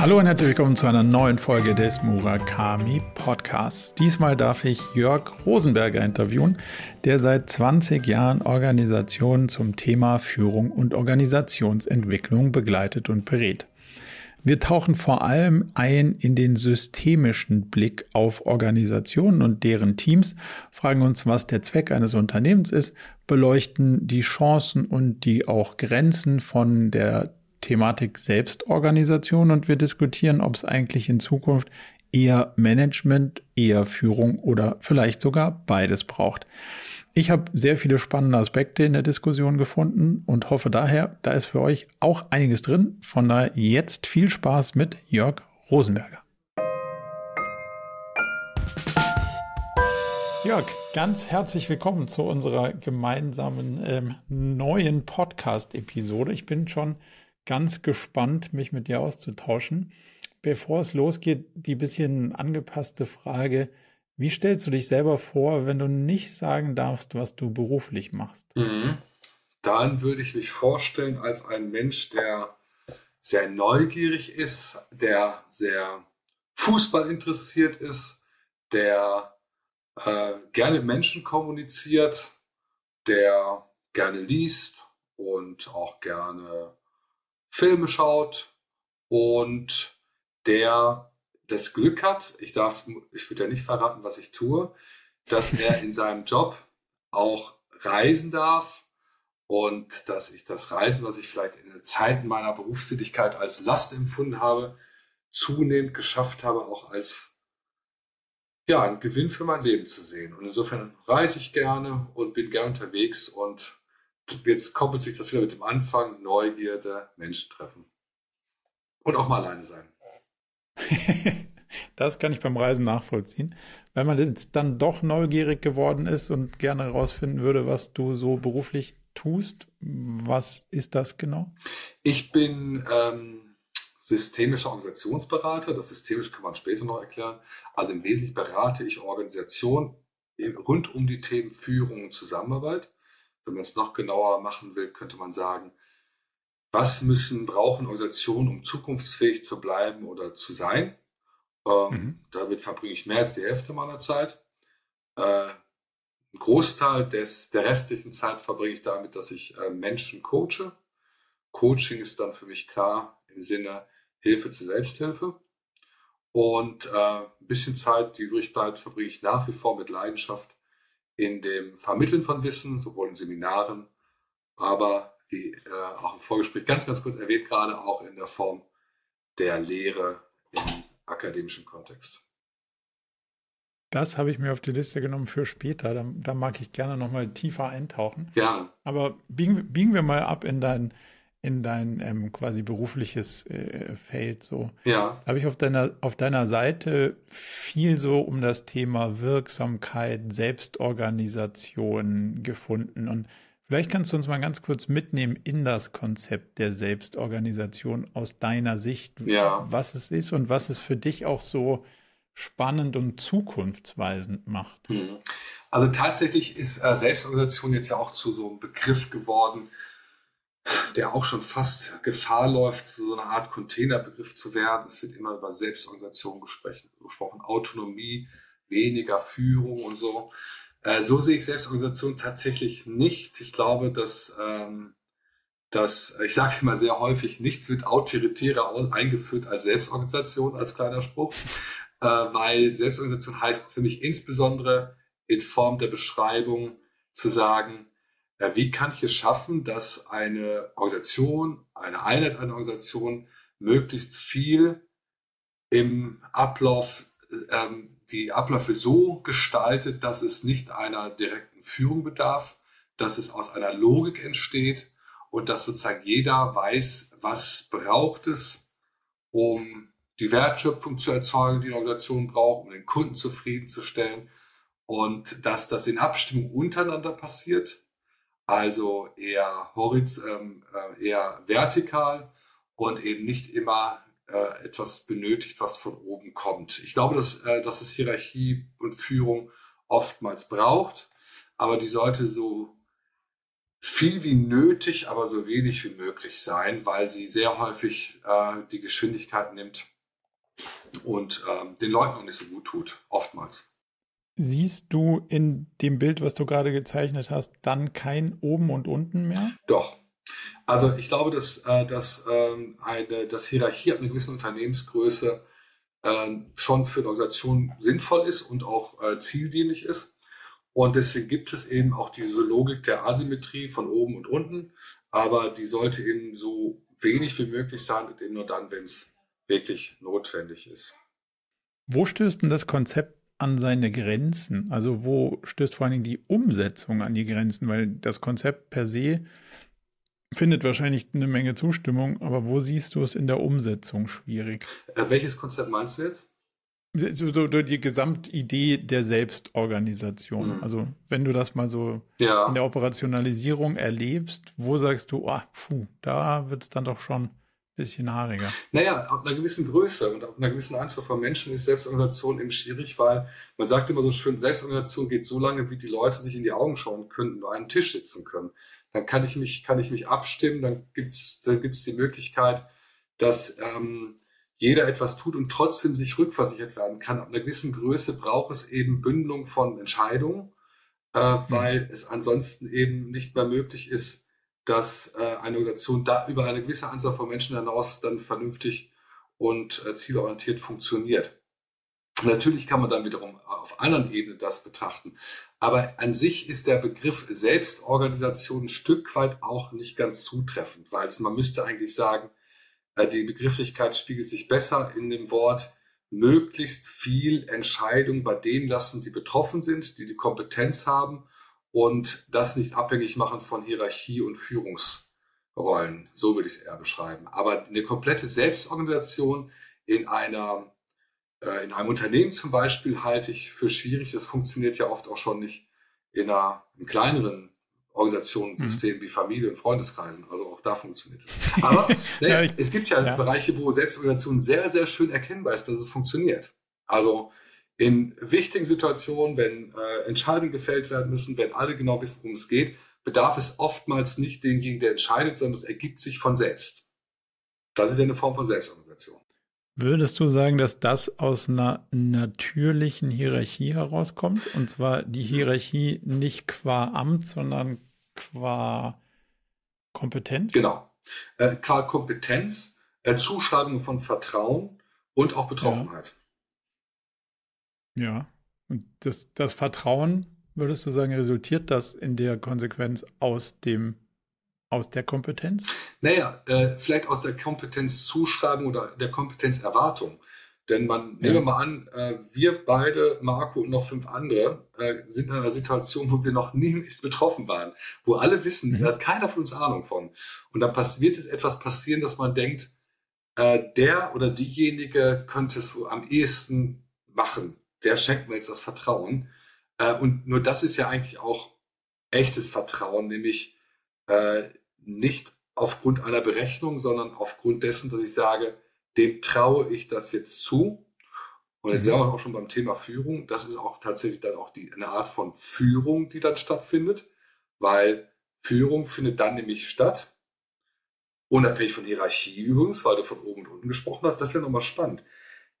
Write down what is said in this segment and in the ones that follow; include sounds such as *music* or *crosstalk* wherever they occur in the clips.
Hallo und herzlich willkommen zu einer neuen Folge des Murakami Podcasts. Diesmal darf ich Jörg Rosenberger interviewen, der seit 20 Jahren Organisationen zum Thema Führung und Organisationsentwicklung begleitet und berät. Wir tauchen vor allem ein in den systemischen Blick auf Organisationen und deren Teams, fragen uns, was der Zweck eines Unternehmens ist, beleuchten die Chancen und die auch Grenzen von der Thematik Selbstorganisation und wir diskutieren, ob es eigentlich in Zukunft eher Management, eher Führung oder vielleicht sogar beides braucht. Ich habe sehr viele spannende Aspekte in der Diskussion gefunden und hoffe daher, da ist für euch auch einiges drin. Von daher jetzt viel Spaß mit Jörg Rosenberger. Jörg, ganz herzlich willkommen zu unserer gemeinsamen ähm, neuen Podcast-Episode. Ich bin schon ganz gespannt, mich mit dir auszutauschen. Bevor es losgeht, die bisschen angepasste Frage, wie stellst du dich selber vor, wenn du nicht sagen darfst, was du beruflich machst? Mhm. Dann würde ich mich vorstellen als ein Mensch, der sehr neugierig ist, der sehr Fußball interessiert ist, der äh, gerne Menschen kommuniziert, der gerne liest und auch gerne Filme schaut und der das Glück hat, ich darf, ich würde ja nicht verraten, was ich tue, dass er in seinem Job auch reisen darf und dass ich das Reisen, was ich vielleicht in den Zeiten meiner Berufstätigkeit als Last empfunden habe, zunehmend geschafft habe, auch als ja, ein Gewinn für mein Leben zu sehen. Und insofern reise ich gerne und bin gerne unterwegs und jetzt koppelt sich das wieder mit dem Anfang, Neugierde, Menschen treffen. Und auch mal alleine sein. *laughs* das kann ich beim Reisen nachvollziehen. Wenn man jetzt dann doch neugierig geworden ist und gerne herausfinden würde, was du so beruflich tust, was ist das genau? Ich bin ähm, systemischer Organisationsberater. Das Systemisch kann man später noch erklären. Also im Wesentlichen berate ich Organisationen rund um die Themen Führung und Zusammenarbeit. Wenn man es noch genauer machen will, könnte man sagen, was müssen, brauchen Organisationen, um zukunftsfähig zu bleiben oder zu sein? Ähm, mhm. Damit verbringe ich mehr als die Hälfte meiner Zeit. Äh, ein Großteil des, der restlichen Zeit verbringe ich damit, dass ich äh, Menschen coache. Coaching ist dann für mich klar im Sinne Hilfe zur Selbsthilfe. Und äh, ein bisschen Zeit, die übrig bleibt, verbringe ich nach wie vor mit Leidenschaft in dem Vermitteln von Wissen, sowohl in Seminaren, aber wie äh, auch im Vorgespräch ganz, ganz kurz erwähnt, gerade auch in der Form der Lehre im akademischen Kontext. Das habe ich mir auf die Liste genommen für später. Da, da mag ich gerne nochmal tiefer eintauchen. Ja. Aber biegen, biegen wir mal ab in dein in dein ähm, quasi berufliches äh, Feld. So. Ja. Habe ich auf deiner, auf deiner Seite viel so um das Thema Wirksamkeit, Selbstorganisation gefunden. Und vielleicht kannst du uns mal ganz kurz mitnehmen in das Konzept der Selbstorganisation aus deiner Sicht, ja. was es ist und was es für dich auch so spannend und zukunftsweisend macht. Hm. Also tatsächlich ist äh, Selbstorganisation jetzt ja auch zu so einem Begriff geworden, der auch schon fast Gefahr läuft, so eine Art Containerbegriff zu werden. Es wird immer über Selbstorganisation gesprochen, Autonomie, weniger Führung und so. Äh, so sehe ich Selbstorganisation tatsächlich nicht. Ich glaube, dass, ähm, dass ich sage immer sehr häufig, nichts wird autoritärer eingeführt als Selbstorganisation, als kleiner Spruch, äh, weil Selbstorganisation heißt für mich insbesondere in Form der Beschreibung zu sagen, ja, wie kann ich es schaffen, dass eine Organisation, eine Einheit einer Organisation möglichst viel im Ablauf, ähm, die Abläufe so gestaltet, dass es nicht einer direkten Führung bedarf, dass es aus einer Logik entsteht und dass sozusagen jeder weiß, was braucht es, um die Wertschöpfung zu erzeugen, die eine Organisation braucht, um den Kunden zufriedenzustellen und dass das in Abstimmung untereinander passiert also eher horiz ähm, äh, eher vertikal und eben nicht immer äh, etwas benötigt, was von oben kommt. Ich glaube, dass, äh, dass es Hierarchie und Führung oftmals braucht, aber die sollte so viel wie nötig, aber so wenig wie möglich sein, weil sie sehr häufig äh, die Geschwindigkeit nimmt und ähm, den Leuten auch nicht so gut tut, oftmals. Siehst du in dem Bild, was du gerade gezeichnet hast, dann kein oben und unten mehr? Doch. Also ich glaube, dass, äh, dass ähm, eine dass Hierarchie ab einer gewissen Unternehmensgröße äh, schon für eine Organisation sinnvoll ist und auch äh, zieldienlich ist. Und deswegen gibt es eben auch diese Logik der Asymmetrie von oben und unten, aber die sollte eben so wenig wie möglich sein und eben nur dann, wenn es wirklich notwendig ist. Wo stößt denn das Konzept an seine Grenzen? Also wo stößt vor allen Dingen die Umsetzung an die Grenzen? Weil das Konzept per se findet wahrscheinlich eine Menge Zustimmung, aber wo siehst du es in der Umsetzung schwierig? Äh, welches Konzept meinst du jetzt? So, so, die Gesamtidee der Selbstorganisation. Mhm. Also wenn du das mal so ja. in der Operationalisierung erlebst, wo sagst du, oh, puh, da wird es dann doch schon bisschen haariger. Naja, ab einer gewissen Größe und ab einer gewissen Anzahl von Menschen ist Selbstorganisation eben schwierig, weil man sagt immer so schön, Selbstorganisation geht so lange, wie die Leute sich in die Augen schauen können und an einem Tisch sitzen können. Dann kann ich mich, kann ich mich abstimmen, dann gibt's, dann gibt's die Möglichkeit, dass ähm, jeder etwas tut und trotzdem sich rückversichert werden kann. Ab einer gewissen Größe braucht es eben Bündelung von Entscheidungen, äh, mhm. weil es ansonsten eben nicht mehr möglich ist, dass äh, eine Organisation da über eine gewisse Anzahl von Menschen hinaus dann vernünftig und äh, zielorientiert funktioniert. Natürlich kann man dann wiederum auf anderen Ebenen das betrachten. Aber an sich ist der Begriff Selbstorganisation ein Stück weit auch nicht ganz zutreffend, weil es, man müsste eigentlich sagen, äh, die Begrifflichkeit spiegelt sich besser in dem Wort möglichst viel Entscheidung bei denen lassen, die betroffen sind, die die Kompetenz haben und das nicht abhängig machen von Hierarchie und Führungsrollen. So würde ich es eher beschreiben. Aber eine komplette Selbstorganisation in einer äh, in einem Unternehmen zum Beispiel halte ich für schwierig. Das funktioniert ja oft auch schon nicht in einer in kleineren Organisationssystem mhm. wie Familie und Freundeskreisen. Also auch da funktioniert es. Aber *laughs* naja, ja, es gibt ja, ja, Bereiche, wo Selbstorganisation sehr, sehr schön erkennbar ist, dass es funktioniert. Also in wichtigen Situationen, wenn äh, Entscheidungen gefällt werden müssen, wenn alle genau wissen, worum es geht, bedarf es oftmals nicht denjenigen, der entscheidet, sondern es ergibt sich von selbst. Das ist ja eine Form von Selbstorganisation. Würdest du sagen, dass das aus einer natürlichen Hierarchie herauskommt? Und zwar die Hierarchie nicht qua Amt, sondern qua Kompetenz? Genau. Äh, qua Kompetenz, äh, Zuschreibung von Vertrauen und auch Betroffenheit. Ja. Ja. Und das, das Vertrauen, würdest du sagen, resultiert das in der Konsequenz aus dem aus der Kompetenz? Naja, äh, vielleicht aus der Kompetenzzuschreibung oder der Kompetenzerwartung. Denn man, ja. nehmen wir mal an, äh, wir beide, Marco und noch fünf andere, äh, sind in einer Situation, wo wir noch nie betroffen waren, wo alle wissen, mhm. da hat keiner von uns Ahnung von. Und dann wird es etwas passieren, dass man denkt, äh, der oder diejenige könnte es so am ehesten machen. Der schenkt mir jetzt das Vertrauen. Äh, und nur das ist ja eigentlich auch echtes Vertrauen, nämlich äh, nicht aufgrund einer Berechnung, sondern aufgrund dessen, dass ich sage, dem traue ich das jetzt zu. Und jetzt mhm. sind wir auch schon beim Thema Führung. Das ist auch tatsächlich dann auch die, eine Art von Führung, die dann stattfindet, weil Führung findet dann nämlich statt, unabhängig von Hierarchie übrigens, weil du von oben und unten gesprochen hast. Das wäre nochmal spannend.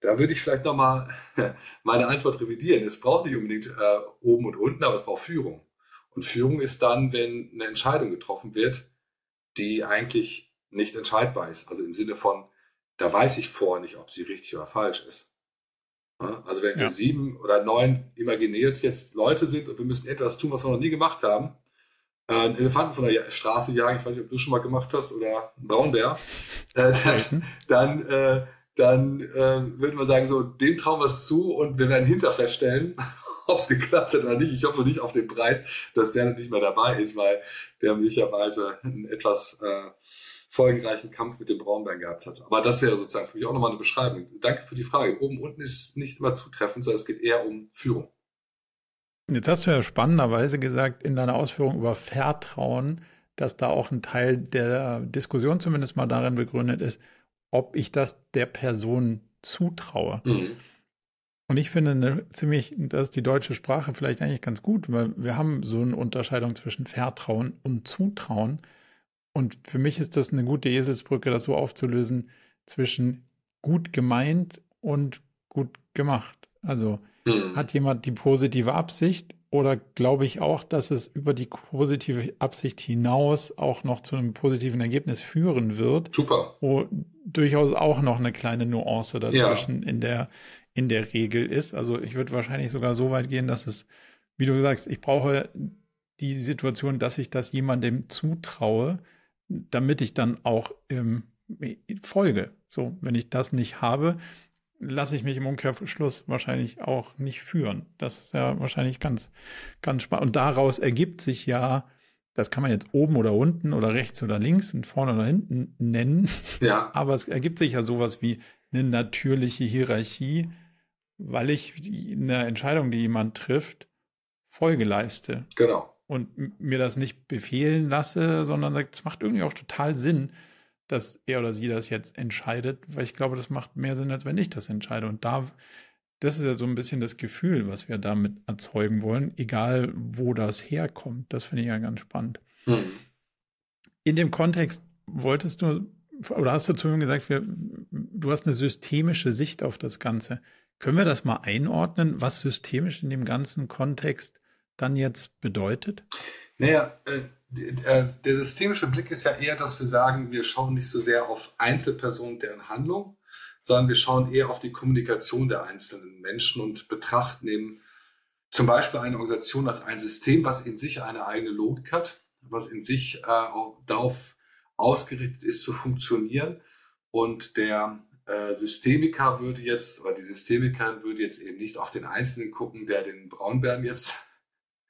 Da würde ich vielleicht nochmal *laughs* meine Antwort revidieren. Es braucht nicht unbedingt äh, oben und unten, aber es braucht Führung. Und Führung ist dann, wenn eine Entscheidung getroffen wird, die eigentlich nicht entscheidbar ist. Also im Sinne von, da weiß ich vorher nicht, ob sie richtig oder falsch ist. Also wenn ja. wir sieben oder neun imaginiert jetzt Leute sind und wir müssen etwas tun, was wir noch nie gemacht haben, äh, einen Elefanten von der Straße jagen, ich weiß nicht, ob du schon mal gemacht hast, oder einen Braunbär, äh, dann, *laughs* dann, äh, dann äh, würden wir sagen, so, dem trauen wir es zu und wir werden hinter feststellen, *laughs* ob es geklappt hat oder nicht. Ich hoffe nicht auf den Preis, dass der nicht mehr dabei ist, weil der möglicherweise einen etwas äh, folgenreichen Kampf mit dem Braunbären gehabt hat. Aber das wäre sozusagen für mich auch nochmal eine Beschreibung. Danke für die Frage. Oben unten ist nicht immer zutreffend, sondern es geht eher um Führung. Jetzt hast du ja spannenderweise gesagt in deiner Ausführung über Vertrauen, dass da auch ein Teil der Diskussion zumindest mal darin begründet ist, ob ich das der Person zutraue. Mhm. Und ich finde eine ziemlich, dass die deutsche Sprache vielleicht eigentlich ganz gut, weil wir haben so eine Unterscheidung zwischen Vertrauen und Zutrauen. Und für mich ist das eine gute Eselsbrücke, das so aufzulösen zwischen gut gemeint und gut gemacht. Also mhm. hat jemand die positive Absicht oder glaube ich auch, dass es über die positive Absicht hinaus auch noch zu einem positiven Ergebnis führen wird? Super. Wo durchaus auch noch eine kleine Nuance dazwischen ja. in der in der Regel ist. Also ich würde wahrscheinlich sogar so weit gehen, dass es, wie du sagst, ich brauche die Situation, dass ich das jemandem zutraue, damit ich dann auch ähm, folge. So, wenn ich das nicht habe, lasse ich mich im Umkehrschluss wahrscheinlich auch nicht führen. Das ist ja wahrscheinlich ganz, ganz spannend. Und daraus ergibt sich ja, das kann man jetzt oben oder unten oder rechts oder links und vorne oder hinten nennen. Ja. *laughs* Aber es ergibt sich ja sowas wie eine natürliche Hierarchie, weil ich eine Entscheidung, die jemand trifft, Folge leiste. Genau. Und mir das nicht befehlen lasse, sondern sagt, es macht irgendwie auch total Sinn, dass er oder sie das jetzt entscheidet, weil ich glaube, das macht mehr Sinn, als wenn ich das entscheide. Und da, das ist ja so ein bisschen das Gefühl, was wir damit erzeugen wollen, egal wo das herkommt. Das finde ich ja ganz spannend. Mhm. In dem Kontext wolltest du, oder hast du zu mir gesagt, wir, du hast eine systemische Sicht auf das Ganze. Können wir das mal einordnen, was systemisch in dem ganzen Kontext dann jetzt bedeutet? Naja, äh, der systemische Blick ist ja eher, dass wir sagen, wir schauen nicht so sehr auf Einzelpersonen, deren Handlung, sondern wir schauen eher auf die Kommunikation der einzelnen Menschen und betrachten eben zum Beispiel eine Organisation als ein System, was in sich eine eigene Logik hat, was in sich äh, auch darauf ausgerichtet ist zu funktionieren. Und der äh, Systemiker würde jetzt, oder die Systemikerin würde jetzt eben nicht auf den Einzelnen gucken, der den Braunbären jetzt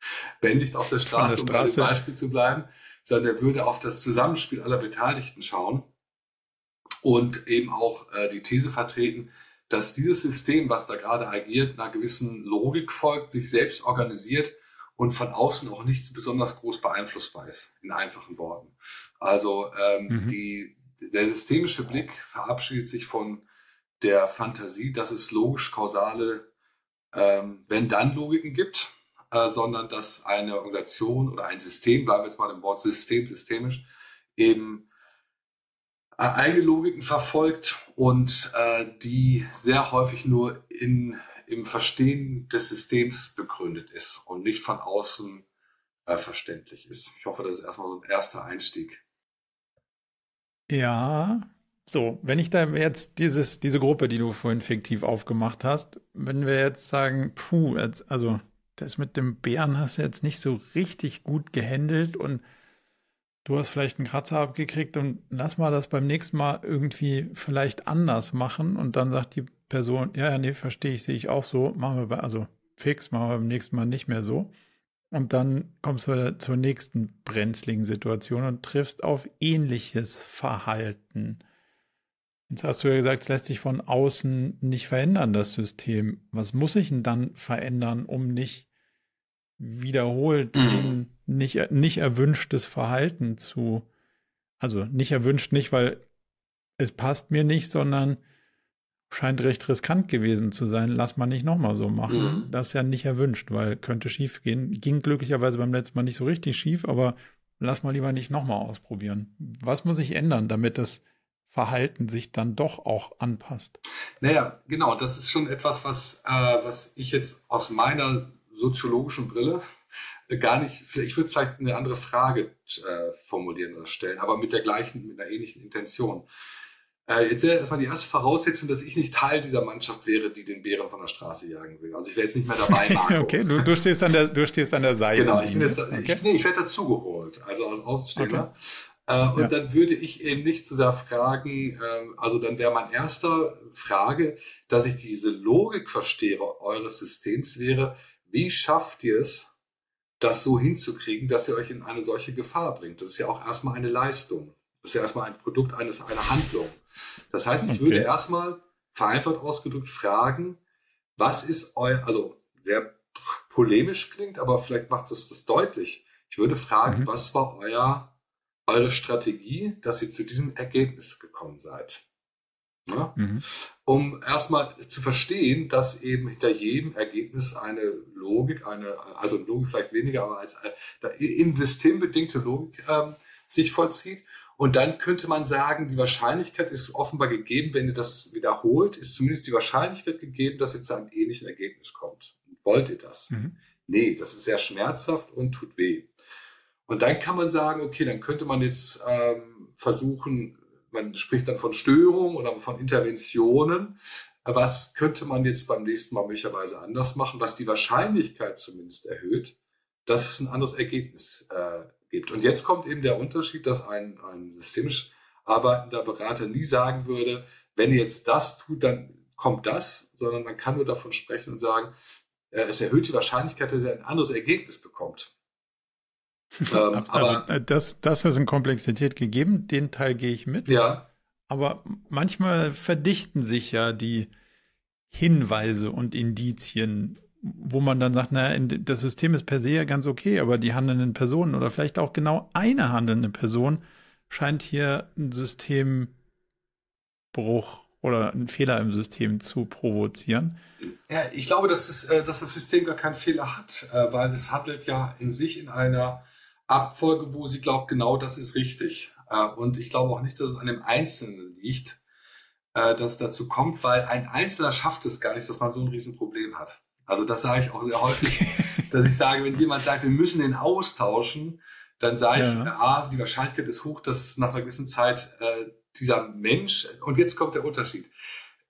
*laughs* bändigt auf der Straße, der Straße. um bei dem Beispiel zu bleiben, sondern er würde auf das Zusammenspiel aller Beteiligten schauen und eben auch äh, die These vertreten, dass dieses System, was da gerade agiert, einer gewissen Logik folgt, sich selbst organisiert und von außen auch nicht besonders groß beeinflussbar ist, in einfachen Worten. Also ähm, mhm. die, der systemische Blick verabschiedet sich von der Fantasie, dass es logisch-kausale ähm, Wenn-Dann-Logiken gibt, äh, sondern dass eine Organisation oder ein System, bleiben wir jetzt mal im Wort System, systemisch, eben äh, eigene Logiken verfolgt und äh, die sehr häufig nur in, im Verstehen des Systems begründet ist und nicht von außen äh, verständlich ist. Ich hoffe, das ist erstmal so ein erster Einstieg. Ja, so, wenn ich da jetzt dieses, diese Gruppe, die du vorhin fiktiv aufgemacht hast, wenn wir jetzt sagen, puh, also das mit dem Bären hast du jetzt nicht so richtig gut gehandelt und du hast vielleicht einen Kratzer abgekriegt und lass mal das beim nächsten Mal irgendwie vielleicht anders machen und dann sagt die Person, ja, ja, nee, verstehe ich, sehe ich auch so, machen wir bei, also fix, machen wir beim nächsten Mal nicht mehr so. Und dann kommst du zur nächsten brenzligen Situation und triffst auf ähnliches Verhalten. Jetzt hast du ja gesagt, es lässt sich von außen nicht verändern, das System. Was muss ich denn dann verändern, um nicht wiederholt mhm. nicht, nicht erwünschtes Verhalten zu, also nicht erwünscht nicht, weil es passt mir nicht, sondern scheint recht riskant gewesen zu sein. Lass mal nicht nochmal so machen. Mhm. Das ist ja nicht erwünscht, weil könnte schief gehen. Ging glücklicherweise beim letzten Mal nicht so richtig schief, aber lass mal lieber nicht nochmal ausprobieren. Was muss ich ändern, damit das Verhalten sich dann doch auch anpasst? Naja, genau. Das ist schon etwas, was, äh, was ich jetzt aus meiner soziologischen Brille äh, gar nicht, ich würde vielleicht eine andere Frage äh, formulieren oder stellen, aber mit der gleichen, mit einer ähnlichen Intention. Äh, jetzt wäre erstmal die erste Voraussetzung, dass ich nicht Teil dieser Mannschaft wäre, die den Bären von der Straße jagen will. Also ich wäre jetzt nicht mehr dabei, *laughs* Marco. okay, du, du, stehst an der, du stehst an der Seite. Genau, ich bin jetzt, okay. ich, nee, ich werde dazugeholt, also als Außenstehender. Okay. Äh, und ja. dann würde ich eben nicht zu sehr fragen, äh, also dann wäre mein erster Frage, dass ich diese Logik verstehe eures Systems wäre, wie schafft ihr es, das so hinzukriegen, dass ihr euch in eine solche Gefahr bringt? Das ist ja auch erstmal eine Leistung. Das ist ja erstmal ein Produkt eines, einer Handlung. Das heißt, ich okay. würde erstmal vereinfacht ausgedrückt fragen, was ist euer, also sehr polemisch klingt, aber vielleicht macht es das deutlich. Ich würde fragen, mhm. was war euer, eure Strategie, dass ihr zu diesem Ergebnis gekommen seid? Ja? Mhm. Um erstmal zu verstehen, dass eben hinter jedem Ergebnis eine Logik, eine, also Logik vielleicht weniger, aber als äh, in System bedingte Logik ähm, sich vollzieht. Und dann könnte man sagen, die Wahrscheinlichkeit ist offenbar gegeben, wenn ihr das wiederholt, ist zumindest die Wahrscheinlichkeit gegeben, dass ihr zu einem ähnlichen Ergebnis kommt. Wollt ihr das? Mhm. Nee, das ist sehr schmerzhaft und tut weh. Und dann kann man sagen, okay, dann könnte man jetzt ähm, versuchen, man spricht dann von Störungen oder von Interventionen. Was könnte man jetzt beim nächsten Mal möglicherweise anders machen, was die Wahrscheinlichkeit zumindest erhöht, dass es ein anderes Ergebnis äh, gibt. Und jetzt kommt eben der Unterschied, dass ein, ein systemisch arbeitender Berater nie sagen würde, wenn ihr jetzt das tut, dann kommt das, sondern man kann nur davon sprechen und sagen, äh, es erhöht die Wahrscheinlichkeit, dass er ein anderes Ergebnis bekommt. Ähm, aber also, das, das ist in Komplexität gegeben, den Teil gehe ich mit. Ja. Aber manchmal verdichten sich ja die Hinweise und Indizien, wo man dann sagt, naja, das System ist per se ja ganz okay, aber die handelnden Personen oder vielleicht auch genau eine handelnde Person scheint hier ein Systembruch oder einen Fehler im System zu provozieren. Ja, ich glaube, dass, es, äh, dass das System gar keinen Fehler hat, äh, weil es handelt ja in sich in einer Abfolge, wo sie glaubt, genau das ist richtig. Äh, und ich glaube auch nicht, dass es an dem Einzelnen liegt, dass es dazu kommt, weil ein Einzelner schafft es gar nicht, dass man so ein Riesenproblem hat. Also das sage ich auch sehr häufig, *laughs* dass ich sage, wenn jemand sagt, wir müssen den austauschen, dann sage ja. ich, ah, die Wahrscheinlichkeit ist hoch, dass nach einer gewissen Zeit äh, dieser Mensch, und jetzt kommt der Unterschied,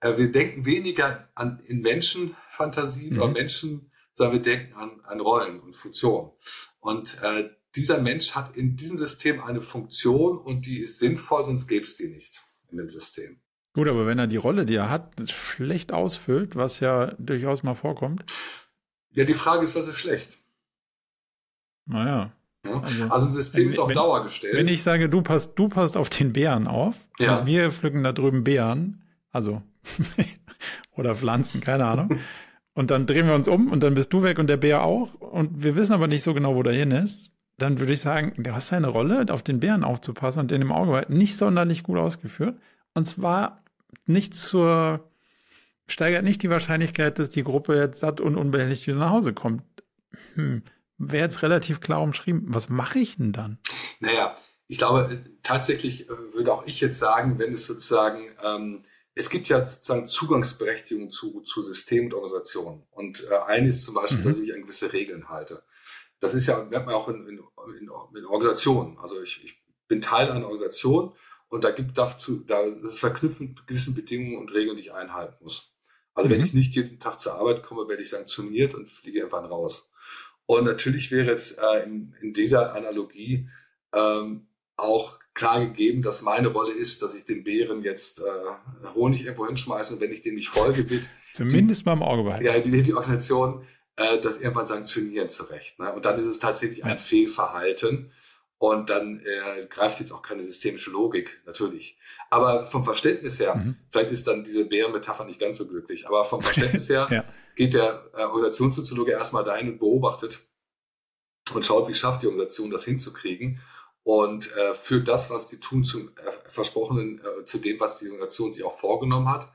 äh, wir denken weniger an in Menschenfantasien mhm. oder Menschen, sondern wir denken an, an Rollen und Funktionen. Und äh, dieser Mensch hat in diesem System eine Funktion und die ist sinnvoll, sonst gäbe es die nicht in dem System. Gut, aber wenn er die Rolle, die er hat, schlecht ausfüllt, was ja durchaus mal vorkommt. Ja, die Frage ist, was ist schlecht? Naja. Ja, also, also ein System wenn, ist auf wenn, Dauer gestellt. Wenn ich sage, du passt, du passt auf den Bären auf, ja. wir pflücken da drüben Bären, also *laughs* oder Pflanzen, keine Ahnung. *laughs* und dann drehen wir uns um und dann bist du weg und der Bär auch. Und wir wissen aber nicht so genau, wo der hin ist. Dann würde ich sagen, du hast eine Rolle, auf den Bären aufzupassen und den im Auge behalten, nicht sonderlich gut ausgeführt. Und zwar nicht zur, steigert nicht die Wahrscheinlichkeit, dass die Gruppe jetzt satt und unbehelligt wieder nach Hause kommt. Hm, Wäre jetzt relativ klar umschrieben. Was mache ich denn dann? Naja, ich glaube, tatsächlich äh, würde auch ich jetzt sagen, wenn es sozusagen, ähm, es gibt ja sozusagen Zugangsberechtigung zu, zu Systemen und Organisationen. Und äh, eine ist zum Beispiel, mhm. dass ich mich an gewisse Regeln halte. Das ist ja, merkt man auch in, in, in, in Organisationen. Also ich, ich bin Teil einer Organisation und da gibt dazu, da ist verknüpft mit gewissen Bedingungen und Regeln, die ich einhalten muss. Also mhm. wenn ich nicht jeden Tag zur Arbeit komme, werde ich sanktioniert und fliege irgendwann raus. Und natürlich wäre jetzt äh, in, in dieser Analogie ähm, auch klar gegeben, dass meine Rolle ist, dass ich den Bären jetzt äh, Honig irgendwo hinschmeiße und wenn ich dem nicht folge, wird zumindest die, mal im Auge behalten. Ja, die, die Organisation äh, das irgendwann sanktionieren zurecht. Ne? Und dann ist es tatsächlich ein. Fehlverhalten. Und dann äh, greift jetzt auch keine systemische Logik, natürlich. Aber vom Verständnis her, mhm. vielleicht ist dann diese Bärenmetapher nicht ganz so glücklich, aber vom Verständnis *laughs* her ja. geht der äh, Organisationssoziologe erstmal dahin und beobachtet und schaut, wie schafft die Organisation das hinzukriegen und äh, führt das, was die tun, zum äh, Versprochenen, äh, zu dem, was die Organisation sich auch vorgenommen hat.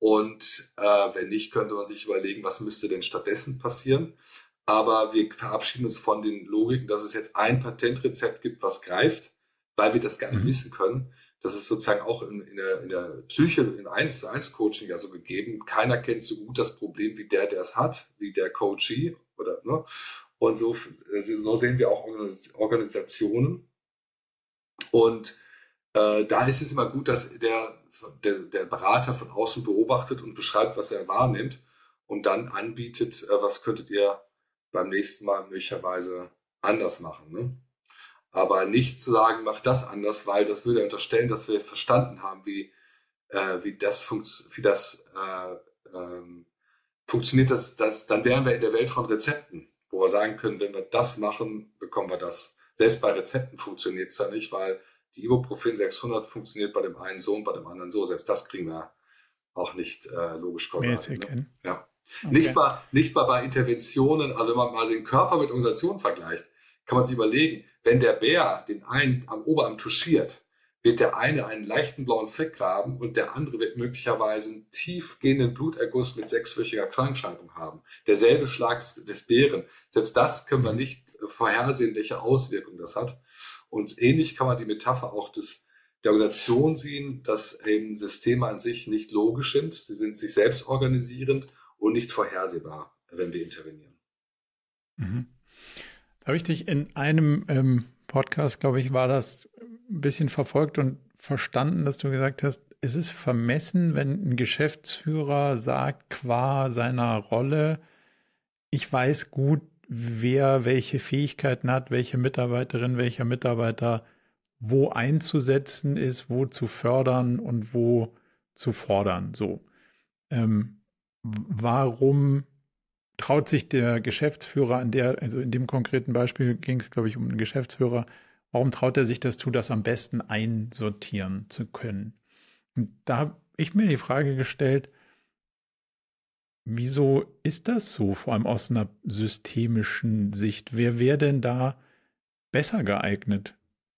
Und äh, wenn nicht, könnte man sich überlegen, was müsste denn stattdessen passieren. Aber wir verabschieden uns von den Logiken, dass es jetzt ein Patentrezept gibt, was greift, weil wir das gar nicht mhm. wissen können. Das ist sozusagen auch in, in, der, in der Psyche, in 1 zu 1 Coaching ja so gegeben. Keiner kennt so gut das Problem wie der, der es hat, wie der Coachee oder, ne? Und so, so sehen wir auch Organisationen. Und äh, da ist es immer gut, dass der, der, der Berater von außen beobachtet und beschreibt, was er wahrnimmt und dann anbietet, äh, was könntet ihr beim nächsten Mal möglicherweise anders machen. Ne? Aber nicht zu sagen, mach das anders, weil das würde unterstellen, dass wir verstanden haben, wie, äh, wie das, funkt, wie das äh, ähm, funktioniert. Das, das, dann wären wir in der Welt von Rezepten, wo wir sagen können, wenn wir das machen, bekommen wir das. Selbst bei Rezepten funktioniert es ja nicht, weil die Ibuprofen 600 funktioniert bei dem einen so und bei dem anderen so. Selbst das kriegen wir auch nicht äh, logisch kausal. Ne? Ja. Okay. Nicht, mal, nicht mal bei Interventionen, also wenn man mal den Körper mit Organisationen vergleicht, kann man sich überlegen, wenn der Bär den einen am Oberarm touchiert, wird der eine einen leichten blauen Fleck haben und der andere wird möglicherweise einen tiefgehenden Bluterguss mit sechswöchiger Krankschreibung haben. Derselbe Schlag des Bären. Selbst das können wir nicht vorhersehen, welche Auswirkungen das hat. Und ähnlich kann man die Metapher auch des, der Organisation sehen, dass eben Systeme an sich nicht logisch sind. Sie sind sich selbst organisierend und nicht vorhersehbar, wenn wir intervenieren. Mhm. Da habe ich dich in einem ähm, Podcast, glaube ich, war das ein bisschen verfolgt und verstanden, dass du gesagt hast, es ist vermessen, wenn ein Geschäftsführer sagt, qua seiner Rolle, ich weiß gut, wer welche Fähigkeiten hat, welche Mitarbeiterin, welcher Mitarbeiter wo einzusetzen ist, wo zu fördern und wo zu fordern. So. Ähm, warum traut sich der Geschäftsführer an der, also in dem konkreten Beispiel ging es, glaube ich, um einen Geschäftsführer, warum traut er sich das zu, das am besten einsortieren zu können? Und da habe ich mir die Frage gestellt, wieso ist das so, vor allem aus einer systemischen Sicht? Wer wäre denn da besser geeignet?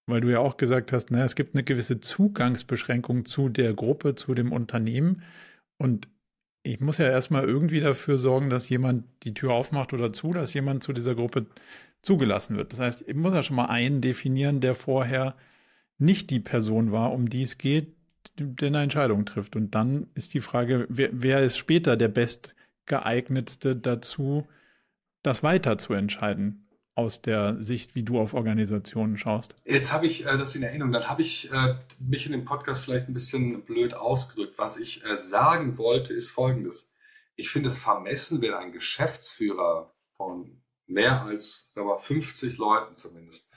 Weil du ja auch gesagt hast, na, es gibt eine gewisse Zugangsbeschränkung zu der Gruppe, zu dem Unternehmen. Und ich muss ja erstmal irgendwie dafür sorgen, dass jemand die Tür aufmacht oder zu, dass jemand zu dieser Gruppe zugelassen wird. Das heißt, ich muss ja schon mal einen definieren, der vorher nicht die Person war, um die es geht, der eine Entscheidung trifft. Und dann ist die Frage, wer, wer ist später der bestgeeignetste dazu, das weiter zu entscheiden? aus der Sicht, wie du auf Organisationen schaust? Jetzt habe ich äh, das in Erinnerung. Dann habe ich äh, mich in dem Podcast vielleicht ein bisschen blöd ausgedrückt. Was ich äh, sagen wollte, ist Folgendes. Ich finde es vermessen, wenn ein Geschäftsführer von mehr als sagen wir, 50 Leuten zumindest